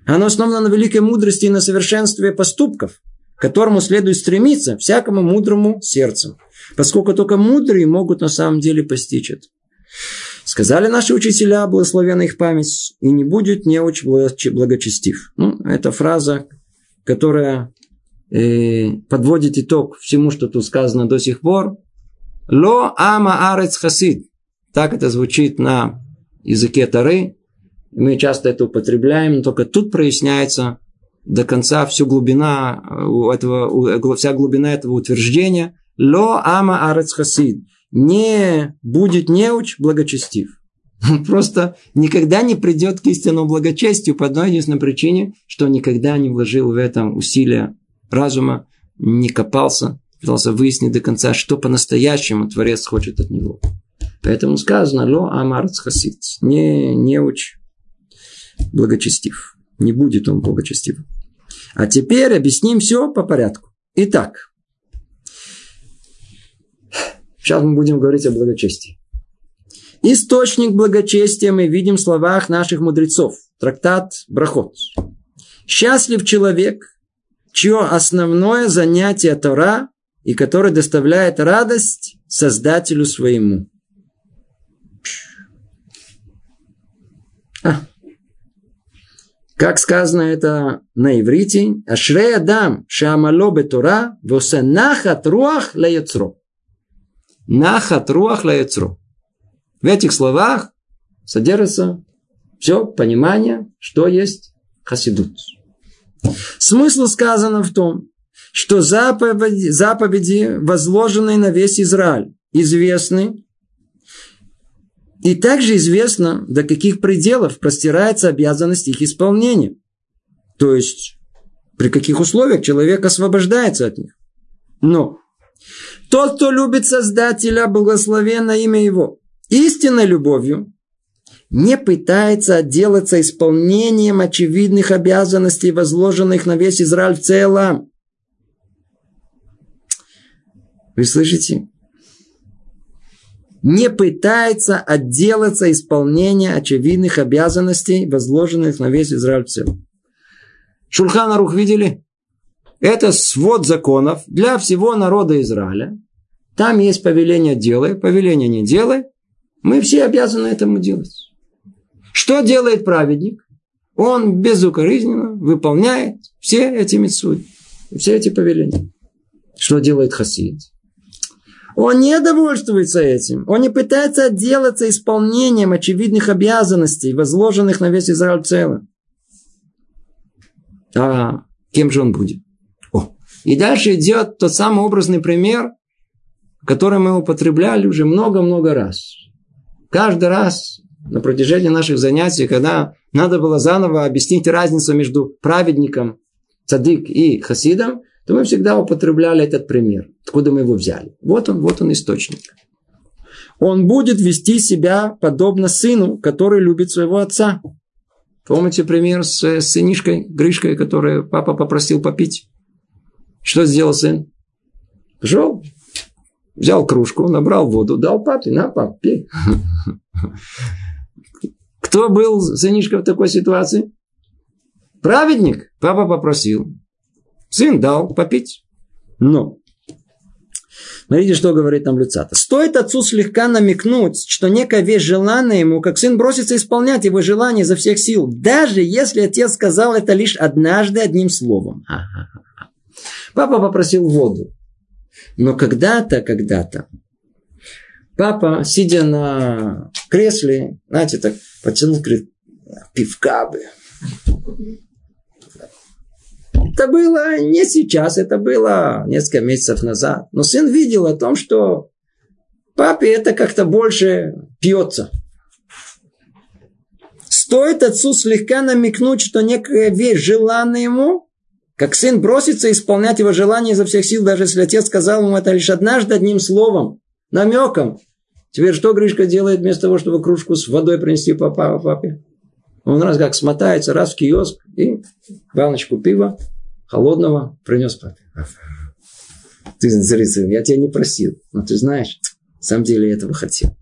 Оно основано на великой мудрости и на совершенстве поступков, к которому следует стремиться всякому мудрому сердцу, поскольку только мудрые могут на самом деле постичь это. Сказали наши учителя, благословена их память, и не будет неуч благочестив. Ну, это фраза, которая э, подводит итог всему, что тут сказано до сих пор. Ло ама арец хасид. Так это звучит на языке Тары. Мы часто это употребляем, но только тут проясняется до конца всю глубина э, этого, вся глубина этого утверждения. Ло ама арец хасид. Не будет неуч благочестив. [laughs] просто никогда не придет к истинному благочестию по одной единственной причине, что никогда не вложил в этом усилия разума, не копался, пытался выяснить до конца, что по-настоящему Творец хочет от него. Поэтому сказано, ло амарц хасид, не, не уч благочестив. Не будет он благочестив. А теперь объясним все по порядку. Итак, сейчас мы будем говорить о благочестии. Источник благочестия мы видим в словах наших мудрецов. Трактат Брахот. Счастлив человек, чье основное занятие Тора и который доставляет радость Создателю своему. Как сказано это на иврите, Ашрей Адам Шамало Бетора Восе Нахат Руах Лаяцро. Нахат Руах Лаяцро. В этих словах содержится все понимание, что есть хасидут. Смысл сказано в том, что заповеди, заповеди возложенные на весь Израиль, известны и также известно, до каких пределов простирается обязанность их исполнения. То есть, при каких условиях человек освобождается от них. Но тот, кто любит Создателя, благословенно имя Его, истинной любовью, не пытается отделаться исполнением очевидных обязанностей, возложенных на весь Израиль в целом. Вы слышите? не пытается отделаться исполнения очевидных обязанностей, возложенных на весь Израиль в целом. Шульханарух видели? Это свод законов для всего народа Израиля. Там есть повеление делай, повеление не делай. Мы все обязаны этому делать. Что делает праведник? Он безукоризненно выполняет все эти митцвы, все эти повеления. Что делает хасид? Он не довольствуется этим. Он не пытается отделаться исполнением очевидных обязанностей, возложенных на весь Израиль целым. А кем же он будет? И дальше идет тот самый образный пример, который мы употребляли уже много-много раз. Каждый раз на протяжении наших занятий, когда надо было заново объяснить разницу между праведником, цадык и хасидом, то мы всегда употребляли этот пример. Откуда мы его взяли? Вот он, вот он источник. Он будет вести себя подобно сыну, который любит своего отца. Помните пример с, с сынишкой, Гришкой, которую папа попросил попить? Что сделал сын? Пошел, взял кружку, набрал воду, дал папе, на, пап, пей. [laughs] Кто был сынишка в такой ситуации? Праведник. Папа попросил. Сын дал попить. Но Смотрите, что говорит нам Люцата. Стоит отцу слегка намекнуть, что некая вещь желанная ему, как сын бросится исполнять его желание изо всех сил, даже если отец сказал это лишь однажды одним словом. Папа попросил воду. Но когда-то, когда-то, папа, сидя на кресле, знаете, так потянул, говорит, пивка бы. Это было не сейчас, это было несколько месяцев назад. Но сын видел о том, что папе это как-то больше пьется. Стоит отцу слегка намекнуть, что некая вещь желанна ему, как сын бросится исполнять его желание изо всех сил, даже если отец сказал ему это лишь однажды одним словом, намеком. Теперь что Гришка делает вместо того, чтобы кружку с водой принести папа, папе? Он раз как смотается, раз в киоск и баночку пива холодного принес папе. Ты, сын, я тебя не просил, но ты знаешь, на самом деле я этого хотел.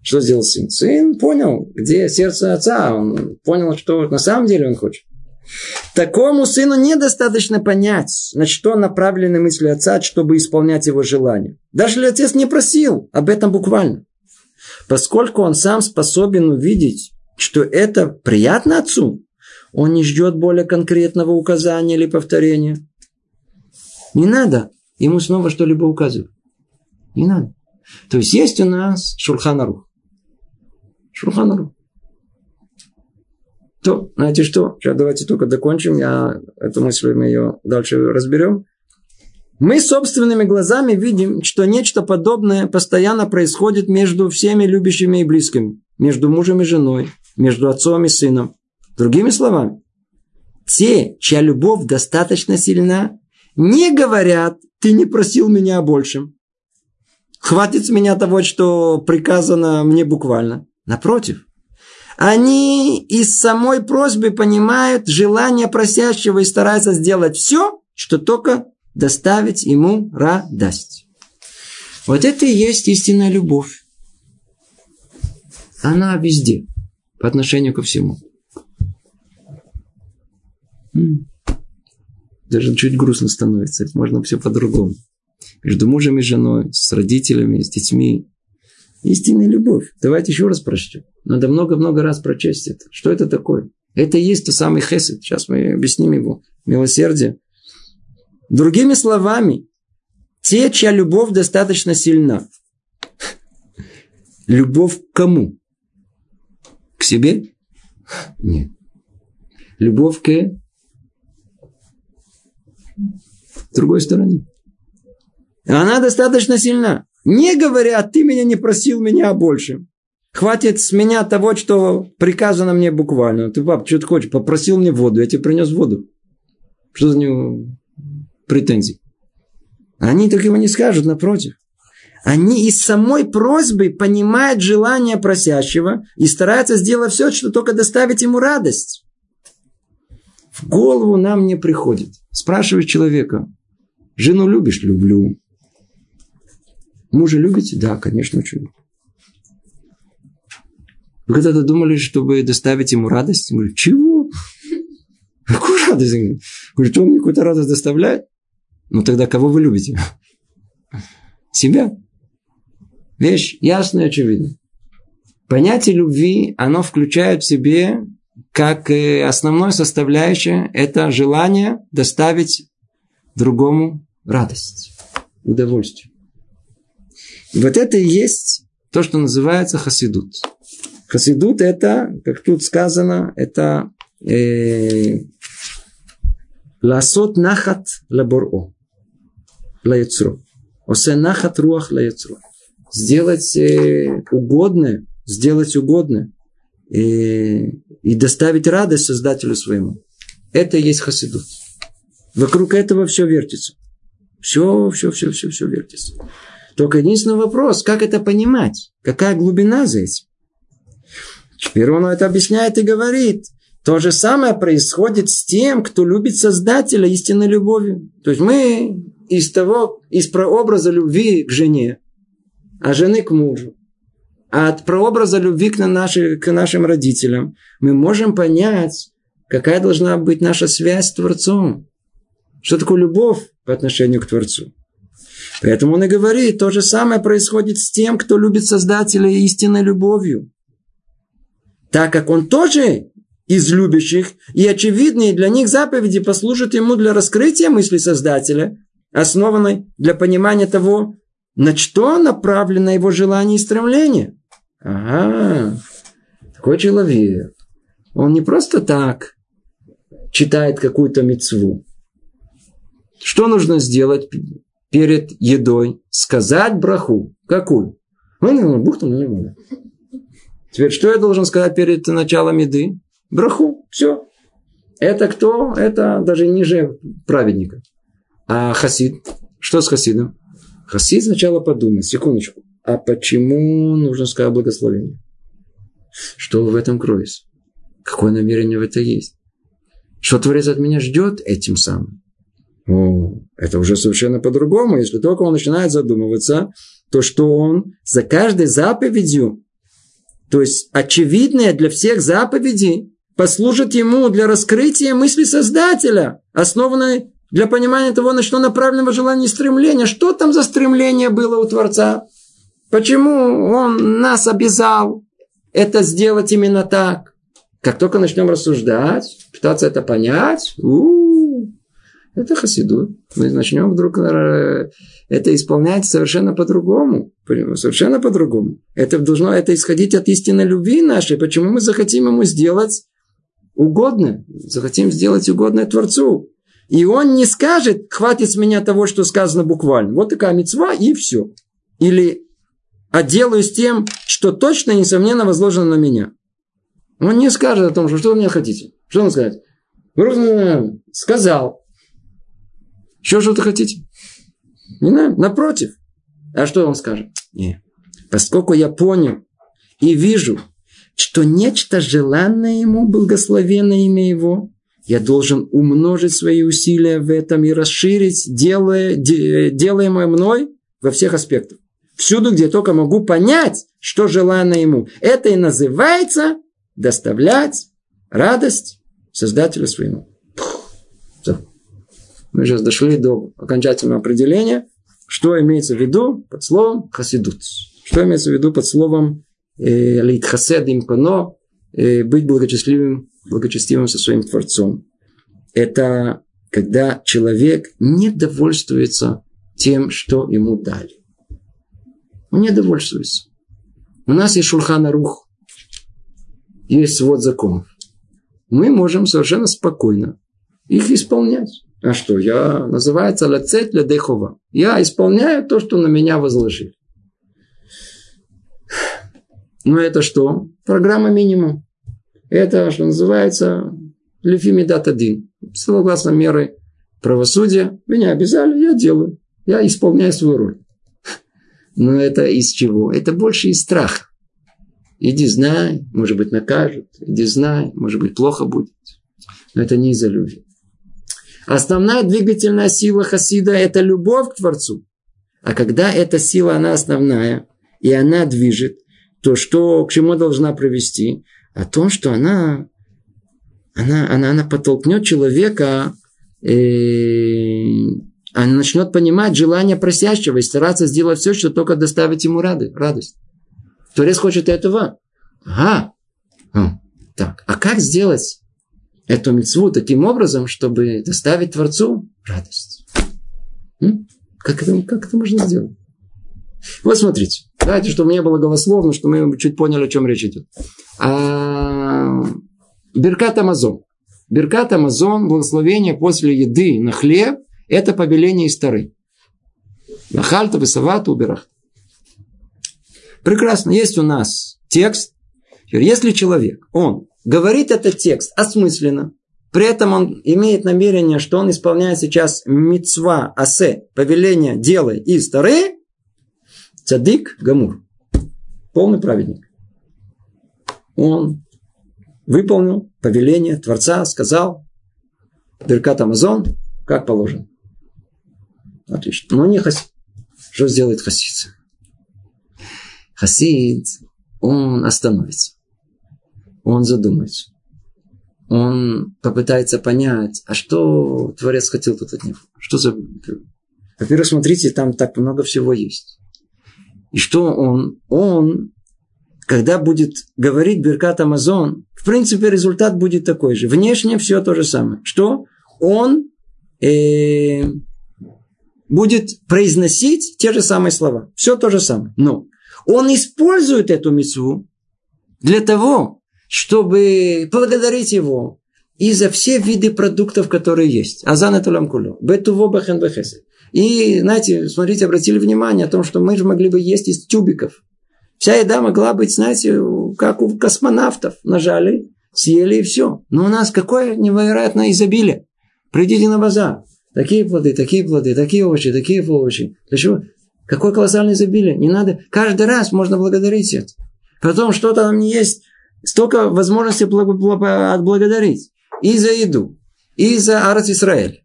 Что сделал сын? Сын понял, где сердце отца. Он понял, что на самом деле он хочет. Такому сыну недостаточно понять, на что направлены мысли отца, чтобы исполнять его желание. Даже если отец не просил об этом буквально. Поскольку он сам способен увидеть, что это приятно отцу, он не ждет более конкретного указания или повторения. Не надо ему снова что-либо указывать. Не надо. То есть есть у нас Шурханарух. Шурханарух. То, знаете что? Сейчас давайте только докончим. Я эту мысль мы ее дальше разберем. Мы собственными глазами видим, что нечто подобное постоянно происходит между всеми любящими и близкими. Между мужем и женой, между отцом и сыном. Другими словами, те, чья любовь достаточно сильна, не говорят, ты не просил меня о большем. Хватит с меня того, что приказано мне буквально. Напротив, они из самой просьбы понимают желание просящего и стараются сделать все, что только доставить ему радость. Вот это и есть истинная любовь. Она везде, по отношению ко всему. Даже чуть грустно становится. Можно все по-другому. Между мужем и женой, с родителями, с детьми. Истинная любовь. Давайте еще раз прочтем. Надо много-много раз прочесть это. Что это такое? Это и есть тот самый хесед. Сейчас мы объясним его. Милосердие. Другими словами, те, чья любовь достаточно сильна. [laughs] Любовь к кому? К себе? Нет. Любовь к другой стороне. Она достаточно сильна. Не говоря, ты меня не просил меня о большем. Хватит с меня того, что приказано мне буквально. Ты, пап, что ты хочешь? Попросил мне воду, я тебе принес воду. Что за него претензии? Они так его не скажут, напротив. Они из самой просьбы понимают желание просящего и стараются сделать все, что только доставить ему радость. В голову нам не приходит. Спрашивает человека, жену любишь? Люблю. Мужа любите? Да, конечно, очень. Вы когда-то думали, чтобы доставить ему радость? Говорю, чего? [laughs] Какую радость? Говорит, он мне какую-то радость доставляет? Ну тогда кого вы любите? [laughs] Себя. Вещь ясная очевидная. Понятие любви, оно включает в себе как основное составляющее это желание доставить другому радость, удовольствие. Вот это и есть то, что называется хасидут. Хасидут это, как тут сказано, это э, ласот нахат лаборо, лаяцро. Осе нахат руах лаяцро. Сделать э, угодное, сделать угодное и, и доставить радость Создателю своему. Это и есть хасидут. Вокруг этого все вертится. Все, все, все, все, все вертится. Только единственный вопрос, как это понимать? Какая глубина за этим? Теперь он это объясняет и говорит. То же самое происходит с тем, кто любит Создателя истинной любовью. То есть мы из того, из прообраза любви к жене, а жены к мужу, а от прообраза любви к, наши, к нашим родителям мы можем понять, какая должна быть наша связь с Творцом. Что такое любовь по отношению к Творцу. Поэтому он и говорит, то же самое происходит с тем, кто любит Создателя истинной любовью. Так как он тоже из любящих, и очевидные для них заповеди послужат ему для раскрытия мысли Создателя, основанной для понимания того, на что направлено его желание и стремление. Ага, такой человек. Он не просто так читает какую-то мецву. Что нужно сделать перед едой? Сказать браху. Какую? Ну, Теперь, что я должен сказать перед началом еды? Браху. Все. Это кто? Это даже ниже праведника. А хасид? Что с хасидом? Хасид сначала подумает, секундочку. А почему нужно сказать благословение? Что в этом кроется? Какое намерение в этом есть? Что Творец от меня ждет этим самым? О, это уже совершенно по-другому. Если только он начинает задумываться, то что он за каждой заповедью, то есть очевидное для всех заповедей, послужит ему для раскрытия мысли Создателя, основанной для понимания того, на что направлено желание и стремление. Что там за стремление было у Творца? Почему он нас обязал это сделать именно так? Как только начнем рассуждать, пытаться это понять, у-у-у, это хасиду. Мы начнем вдруг э, это исполнять совершенно по-другому. Совершенно по-другому. Это должно это исходить от истинной любви нашей. Почему мы захотим ему сделать угодное? Захотим сделать угодное Творцу. И он не скажет, хватит с меня того, что сказано буквально. Вот такая мецва и все. Или а делаю с тем, что точно, несомненно, возложено на меня. Он не скажет о том, что, что вы мне хотите. Что он скажет? Сказал. Еще что-то хотите? Не знаю, напротив. А что он скажет? Не. Поскольку я понял и вижу, что нечто желанное ему, благословенное имя его, я должен умножить свои усилия в этом и расширить делая, делаемое мной во всех аспектах. Всюду, где только могу понять, что желано ему. Это и называется доставлять радость Создателю своему. Мы сейчас дошли до окончательного определения, что имеется в виду под словом хасидут. Что имеется в виду под словом э, литхасед им коно, э, быть благочестивым, благочестивым со своим Творцом. Это когда человек не довольствуется тем, что ему дали. Он не довольствуется. У нас есть шульхана рух, есть свод законов. Мы можем совершенно спокойно их исполнять. А что? Я называется лацет для дехова. Я исполняю то, что на меня возложили. Но это что? Программа минимум. Это, что называется, лефимидат один. Согласно меры правосудия, меня обязали, я делаю. Я исполняю свою роль. Но это из чего? Это больше из страха. Иди знай, может быть накажут. Иди знай, может быть плохо будет. Но это не из-за любви. Основная двигательная сила Хасида – это любовь к Творцу. А когда эта сила, она основная, и она движет, то что, к чему должна привести? О том, что она она, она, она подтолкнет человека, э, она начнет понимать желание просящего и стараться сделать все, что только доставит ему радость. Творец хочет этого. Ага. Так, а как сделать эту мецву таким образом, чтобы доставить Творцу радость? Как это, как это можно сделать? Вот смотрите. Давайте, чтобы не было голословно, чтобы мы чуть поняли, о чем речь идет. А, Беркат Амазон. Беркат Амазон, благословение после еды на хлеб, это повеление из Тары. Нахальта, Весавата, Уберах. Прекрасно. Есть у нас текст. Если человек, он говорит этот текст осмысленно, при этом он имеет намерение, что он исполняет сейчас мицва асе, повеление делай из Тары, цадик гамур. Полный праведник. Он выполнил повеление Творца, сказал, Беркат Амазон, как положено. Отлично. Но не хасид. Что сделает хасид? Хасид, он остановится. Он задумается. Он попытается понять, а что Творец хотел тут от него. Что за... Во-первых, смотрите, там так много всего есть. И что он? Он когда будет говорить Беркат Амазон, в принципе, результат будет такой же. Внешне все то же самое. Что? Он э, будет произносить те же самые слова. Все то же самое. Но он использует эту мецву для того, чтобы благодарить его и за все виды продуктов, которые есть. Азан это ламкуло. Бетуво бахен бахесет. И, знаете, смотрите, обратили внимание о том, что мы же могли бы есть из тюбиков. Вся еда могла быть, знаете, как у космонавтов. Нажали, съели и все. Но у нас какое невероятное изобилие. Придите на базар. Такие плоды, такие плоды, такие овощи, такие овощи. Чего? Какое колоссальное изобилие. Не надо. Каждый раз можно благодарить это. Потом что-то нам не есть. Столько возможностей отблагодарить. И за еду. И за Арат Исраэль.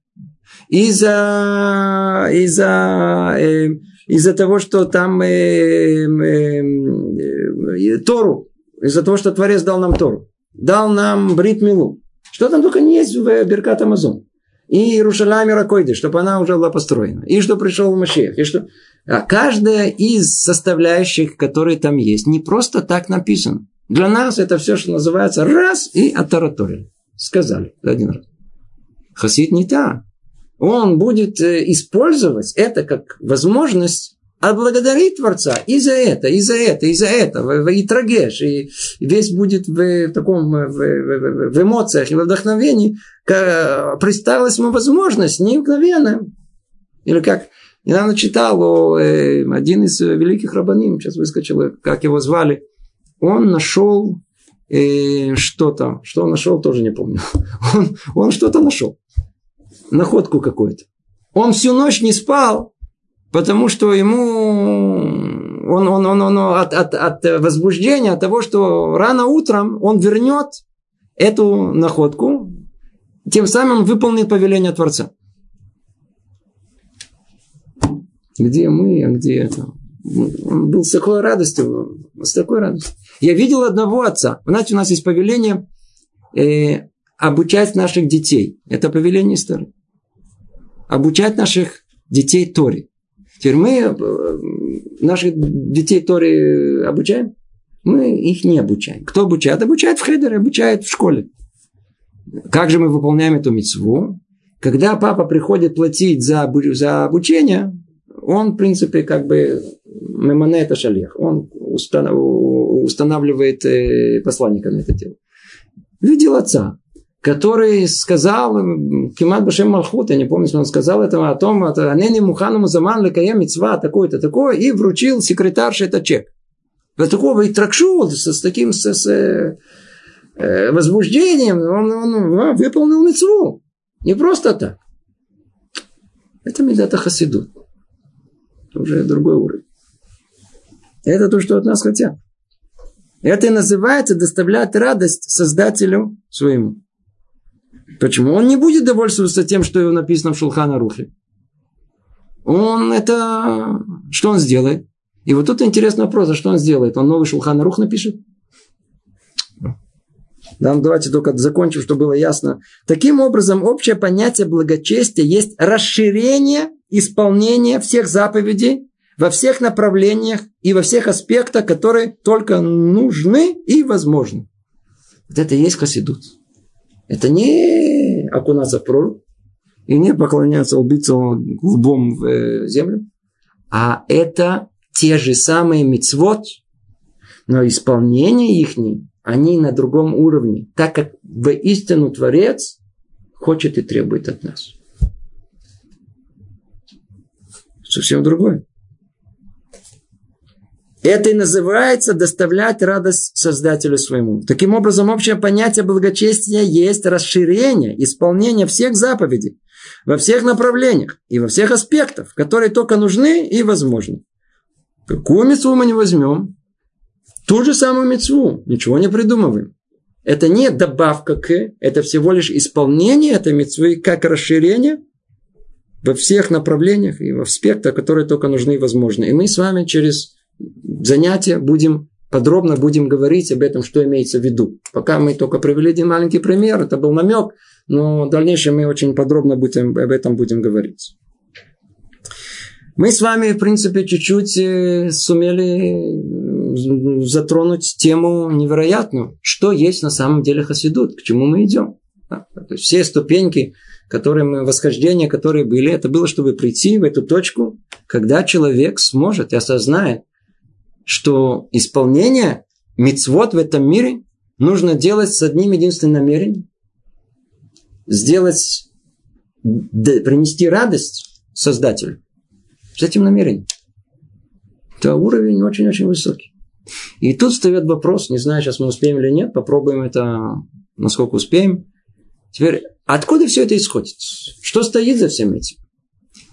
И за, и за э, из-за того, что там э, э, э, Тору, из-за того, что Творец дал нам Тору, дал нам Брит Милу. Что там только не есть в Беркат Амазон. И Иерушалайм Иракойды, чтобы она уже была построена. И что пришел Машех. И что... А каждая из составляющих, которые там есть, не просто так написано. Для нас это все, что называется раз и атараторили. Сказали один раз. Хасид не так он будет э, использовать это как возможность отблагодарить Творца и за это, и за это, и за это, и трагеш, и весь будет в таком, в, в, эмоциях и в вдохновении, представилась ему возможность необыкновенная. Или как недавно читал э, один из великих рабаним, сейчас выскочил, как его звали, он нашел э, что-то, что он нашел, тоже не помню. [laughs] Он, он что-то нашел находку какую-то. Он всю ночь не спал, потому что ему он, он, он, он от, от, от возбуждения, от того, что рано утром он вернет эту находку, тем самым выполнит повеление Творца. Где мы, а где это? Он был с такой радостью, с такой радостью. Я видел одного отца. Знаете, у нас есть повеление э, обучать наших детей. Это повеление старое обучать наших детей Торе. Теперь мы э, наших детей Торе обучаем? Мы их не обучаем. Кто обучает? Обучает в хедере, обучает в школе. Как же мы выполняем эту мецву? Когда папа приходит платить за, за обучение, он, в принципе, как бы мемане это шалех. Он устанавливает э, посланника на это дело. Видел отца который сказал, Кимат Башем Малхут, я не помню, что он сказал этого, о том, Анени Мухану Музаман Лекая Мицва, такой-то, такой, и вручил секретарше этот чек. Вот такого и тракшу с, с таким с, с, э, возбуждением, он, он выполнил мецву. Не просто так. Это медата хасиду. Уже другой уровень. Это то, что от нас хотят. Это и называется доставлять радость Создателю своему. Почему? Он не будет довольствоваться тем, что его написано в Шулхана Рухе. Он это... Что он сделает? И вот тут интересный вопрос, а что он сделает? Он новый Шулхан Рух напишет? Да, ну давайте только закончим, чтобы было ясно. Таким образом, общее понятие благочестия есть расширение исполнения всех заповедей во всех направлениях и во всех аспектах, которые только нужны и возможны. Вот это и есть хасидут. Это не окунаться в прорубь и не поклоняться убийцам лбом в э, землю, а это те же самые мицвод, но исполнение их, они на другом уровне, так как в истину Творец хочет и требует от нас. Совсем другое. Это и называется доставлять радость Создателю своему. Таким образом, общее понятие благочестия есть расширение, исполнение всех заповедей во всех направлениях и во всех аспектах, которые только нужны и возможны. Какую мецву мы не возьмем? Ту же самую мецву, ничего не придумываем. Это не добавка к, это всего лишь исполнение этой мецвы, как расширение во всех направлениях и в аспектах, которые только нужны и возможны. И мы с вами через занятия будем подробно будем говорить об этом, что имеется в виду. Пока мы только привели один маленький пример, это был намек, но в дальнейшем мы очень подробно будем, об этом будем говорить. Мы с вами, в принципе, чуть-чуть э, сумели затронуть тему невероятную. Что есть на самом деле хасидут? К чему мы идем? Есть все ступеньки, которые мы, восхождения, которые были, это было, чтобы прийти в эту точку, когда человек сможет и осознает, что исполнение мицвод в этом мире нужно делать с одним единственным намерением. Сделать, принести радость Создателю. С этим намерением. Это уровень очень-очень высокий. И тут встает вопрос, не знаю, сейчас мы успеем или нет, попробуем это, насколько успеем. Теперь, откуда все это исходит? Что стоит за всем этим?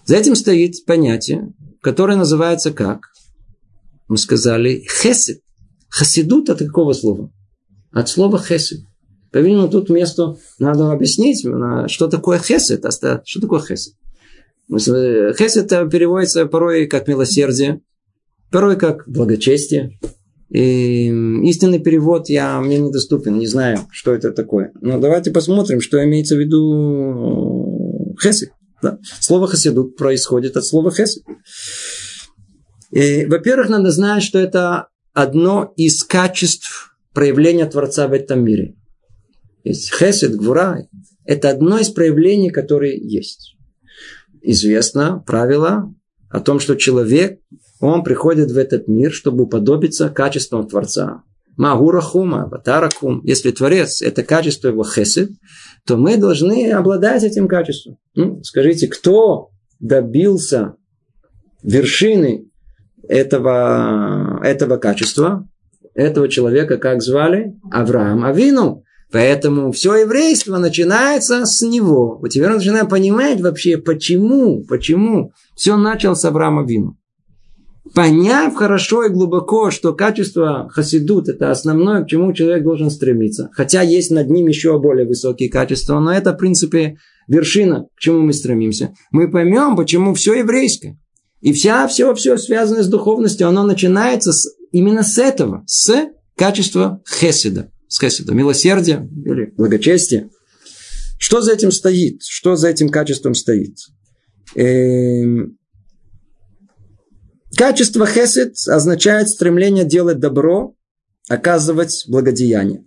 За этим стоит понятие, которое называется как? Мы сказали хесед. Хасидут от какого слова? От слова хесед. По-видимому, тут место надо объяснить, что такое хесед. Что такое хесед? Хесед переводится порой как милосердие, порой как благочестие. И истинный перевод я, мне недоступен, не знаю, что это такое. Но давайте посмотрим, что имеется в виду хесед. Да? Слово хасидут происходит от слова хесед. Во-первых, надо знать, что это одно из качеств проявления Творца в этом мире. Есть хесед, гвура. Это одно из проявлений, которые есть. Известно правило о том, что человек, он приходит в этот мир, чтобы уподобиться качествам Творца. Магурахума, Ватарахум. Если Творец – это качество его хесед, то мы должны обладать этим качеством. Ну, скажите, кто добился вершины этого, этого качества, этого человека, как звали? Авраам Авину. Поэтому все еврейство начинается с него. Вот теперь мы начинаем понимать вообще, почему, почему все начал с Авраама Вину. Поняв хорошо и глубоко, что качество хасидут – это основное, к чему человек должен стремиться. Хотя есть над ним еще более высокие качества, но это, в принципе, вершина, к чему мы стремимся. Мы поймем, почему все еврейское. И вся, все, все связанное с духовностью, оно начинается с, именно с этого, с качества хеседа, с хеседа, милосердия или благочестия. Что за этим стоит? Что за этим качеством стоит? Эм... Качество хесед означает стремление делать добро, оказывать благодеяние.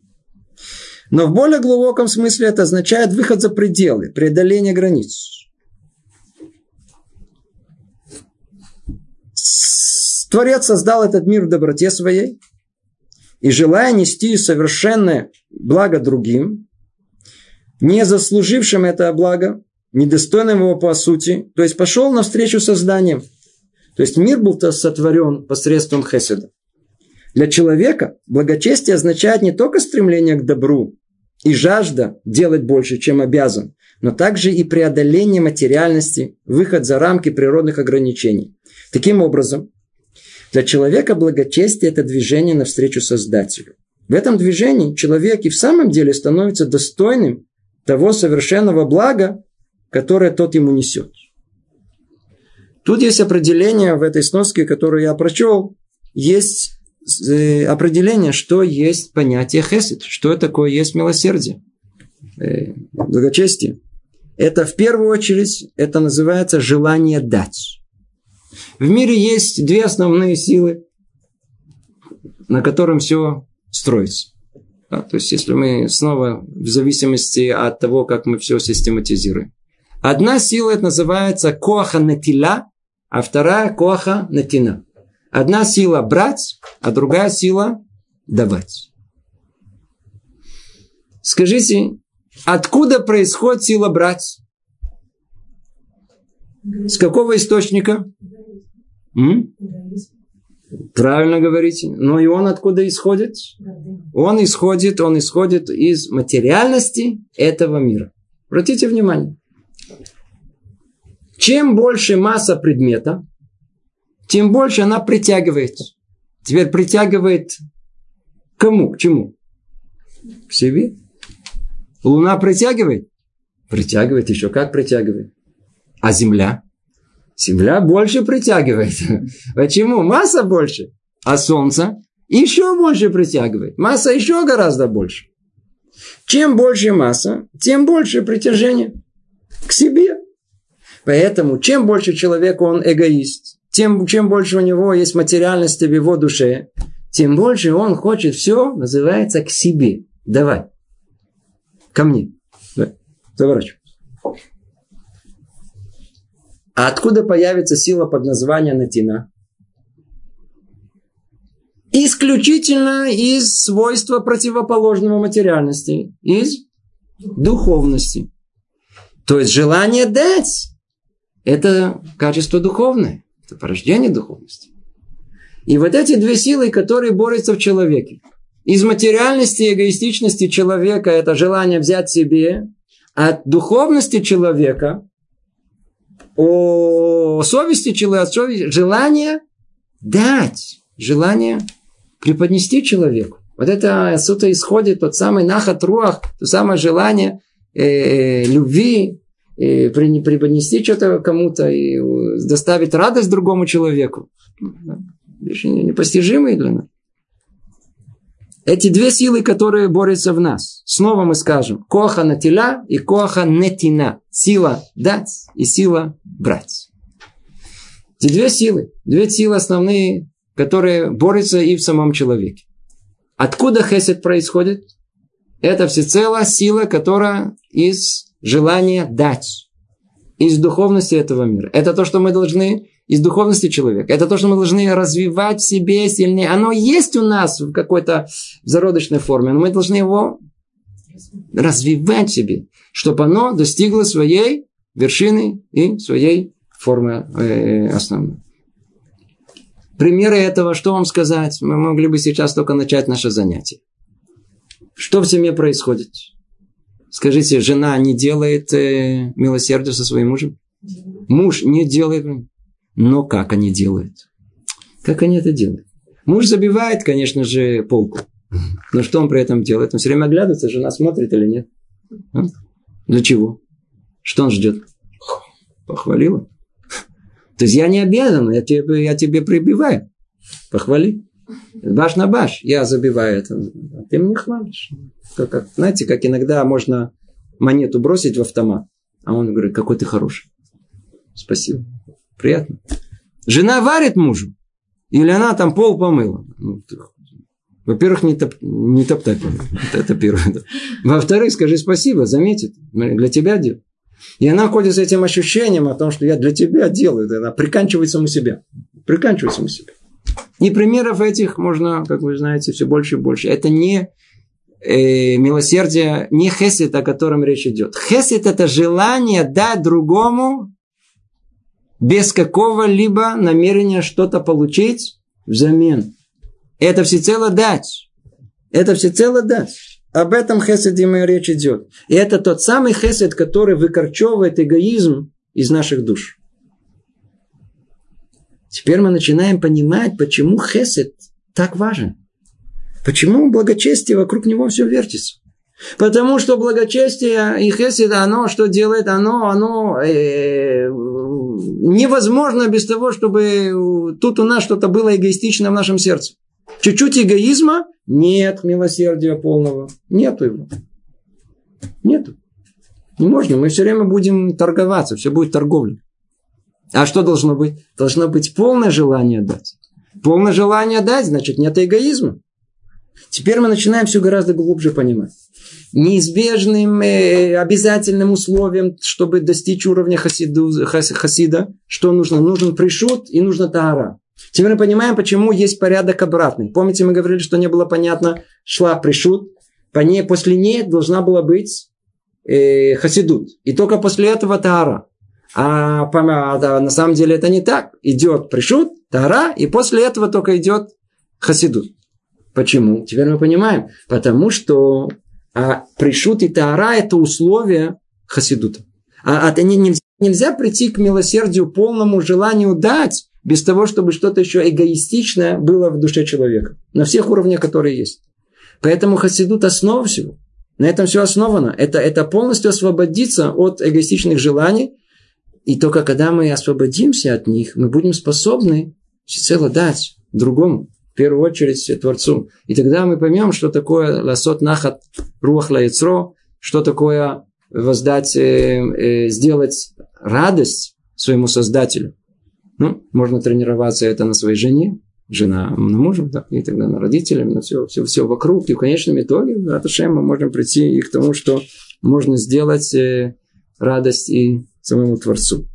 Но в более глубоком смысле это означает выход за пределы, преодоление границ. Творец создал этот мир в доброте своей, и желая нести совершенное благо другим, не заслужившим это благо, недостойным его по сути, то есть пошел навстречу созданием. То есть мир был -то сотворен посредством хеседа. Для человека благочестие означает не только стремление к добру и жажда делать больше, чем обязан, но также и преодоление материальности, выход за рамки природных ограничений. Таким образом, для человека благочестие – это движение навстречу Создателю. В этом движении человек и в самом деле становится достойным того совершенного блага, которое тот ему несет. Тут есть определение в этой сноске, которую я прочел. Есть э, определение, что есть понятие хесед, что такое есть милосердие, э, благочестие. Это в первую очередь, это называется желание дать. В мире есть две основные силы, на котором все строится. Да, то есть, если мы снова в зависимости от того, как мы все систематизируем. Одна сила это называется коаха натила, а вторая коаха натина. Одна сила брать, а другая сила давать. Скажите, откуда происходит сила брать? С какого источника? М? Правильно говорите. Но и он откуда исходит? Он исходит, он исходит из материальности этого мира. Обратите внимание. Чем больше масса предмета, тем больше она притягивает. Теперь притягивает кому? К чему? К себе. Луна притягивает? Притягивает еще как притягивает. А Земля? Земля больше притягивает. Почему? Масса больше. А Солнце еще больше притягивает. Масса еще гораздо больше. Чем больше масса, тем больше притяжение к себе. Поэтому, чем больше человек он эгоист, тем, чем больше у него есть материальности в его душе, тем больше он хочет все, называется, к себе. Давай. Ко мне. Да. Заворачивай. А откуда появится сила под названием Натина? Исключительно из свойства противоположного материальности, из духовности. То есть желание дать – это качество духовное, это порождение духовности. И вот эти две силы, которые борются в человеке. Из материальности и эгоистичности человека – это желание взять себе, от духовности человека о совести человека, желание дать, желание преподнести человеку. Вот это отсюда исходит тот самый нахат руах, то самое желание э, любви, э, преподнести что-то кому-то и доставить радость другому человеку. Вещи непостижимые для нас. Эти две силы, которые борются в нас. Снова мы скажем, коха натиля и коха нетина. Сила дать и сила брать. Эти две силы, две силы основные, которые борются и в самом человеке. Откуда хесед происходит? Это всецело сила, которая из желания дать, из духовности этого мира. Это то, что мы должны из духовности человека. Это то, что мы должны развивать в себе сильнее. Оно есть у нас в какой-то зародочной форме, но мы должны его развивать в себе, чтобы оно достигло своей вершины и своей формы э, основной. Примеры этого, что вам сказать? Мы могли бы сейчас только начать наше занятие. Что в семье происходит? Скажите, жена не делает э, милосердие со своим мужем? Муж не делает. Но как они делают? Как они это делают? Муж забивает, конечно же, полку. Но что он при этом делает? Он все время оглядывается, жена смотрит или нет. А? Для чего? Что он ждет? Похвалила. То есть я не обязан, я тебе, я тебе прибиваю. Похвали. Баш на баш. Я забиваю это. А ты мне хвалишь. Как, как, знаете, как иногда можно монету бросить в автомат, а он говорит, какой ты хороший. Спасибо. Приятно. Жена варит мужу. Или она там пол помыла. Ну, во-первых, не, топ, не топтать. Это, это первое. Во-вторых, скажи спасибо, заметит. Для тебя делаю. И она ходит с этим ощущением о том, что я для тебя делаю. Она приканчивает саму себя. Приканчивает саму себя. И примеров этих можно, как вы знаете, все больше и больше. Это не э, милосердие, не хесед, о котором речь идет. Хесед – это желание дать другому без какого-либо намерения что-то получить взамен. Это всецело дать. Это всецело дать. Об этом хеседе и речь идет. И это тот самый хесед, который выкорчевывает эгоизм из наших душ. Теперь мы начинаем понимать, почему хесед так важен. Почему благочестие вокруг него все вертится. Потому что благочестие и хесед, оно что делает? Оно, оно э, невозможно без того, чтобы тут у нас что-то было эгоистично в нашем сердце. Чуть-чуть эгоизма? Нет милосердия полного. Нету его. Нету. Не можно. Мы все время будем торговаться. Все будет торговля. А что должно быть? Должно быть полное желание дать. Полное желание дать, значит, нет эгоизма. Теперь мы начинаем все гораздо глубже понимать. Неизбежным э, обязательным условием, чтобы достичь уровня хасиду, хас, хасида, что нужно? Нужен пришут и нужно таара. Теперь мы понимаем, почему есть порядок обратный. Помните, мы говорили, что не было понятно, шла пришут, по ней, после ней должна была быть э, хасидут. И только после этого таара. А, а на самом деле это не так. Идет пришут, тара, и после этого только идет хасидут. Почему? Теперь мы понимаем. Потому что а, пришут и тара – это условия хасидута. А, а нельзя, нельзя прийти к милосердию полному желанию дать, без того, чтобы что-то еще эгоистичное было в душе человека. На всех уровнях, которые есть. Поэтому хасидут – основа всего. На этом все основано. Это, это полностью освободиться от эгоистичных желаний – и только когда мы освободимся от них, мы будем способны всецело дать другому, в первую очередь Творцу. И тогда мы поймем, что такое ласот нахат руах лаецро, что такое воздать, э, э, сделать радость своему Создателю. Ну, можно тренироваться это на своей жене, жена на мужа, да, и тогда на родителях, на все, все, все вокруг. И в конечном итоге, да, мы можем прийти и к тому, что можно сделать э, радость и самому Творцу.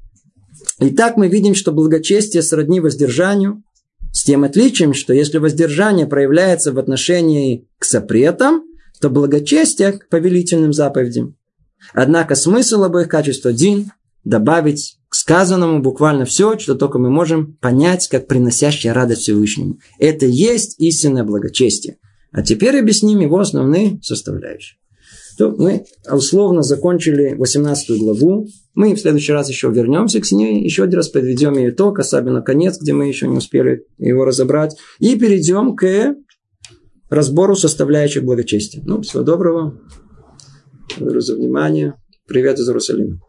Итак, мы видим, что благочестие сродни воздержанию, с тем отличием, что если воздержание проявляется в отношении к запретам, то благочестие к повелительным заповедям. Однако смысл обоих качеств один – добавить к сказанному буквально все, что только мы можем понять, как приносящее радость Всевышнему. Это есть истинное благочестие. А теперь объясним его основные составляющие. То мы условно закончили 18 главу. Мы в следующий раз еще вернемся к ней, еще один раз подведем ее итог, особенно конец, где мы еще не успели его разобрать. И перейдем к разбору составляющих благочестия. Ну, всего доброго. Благодарю за внимание. Привет из Иерусалима.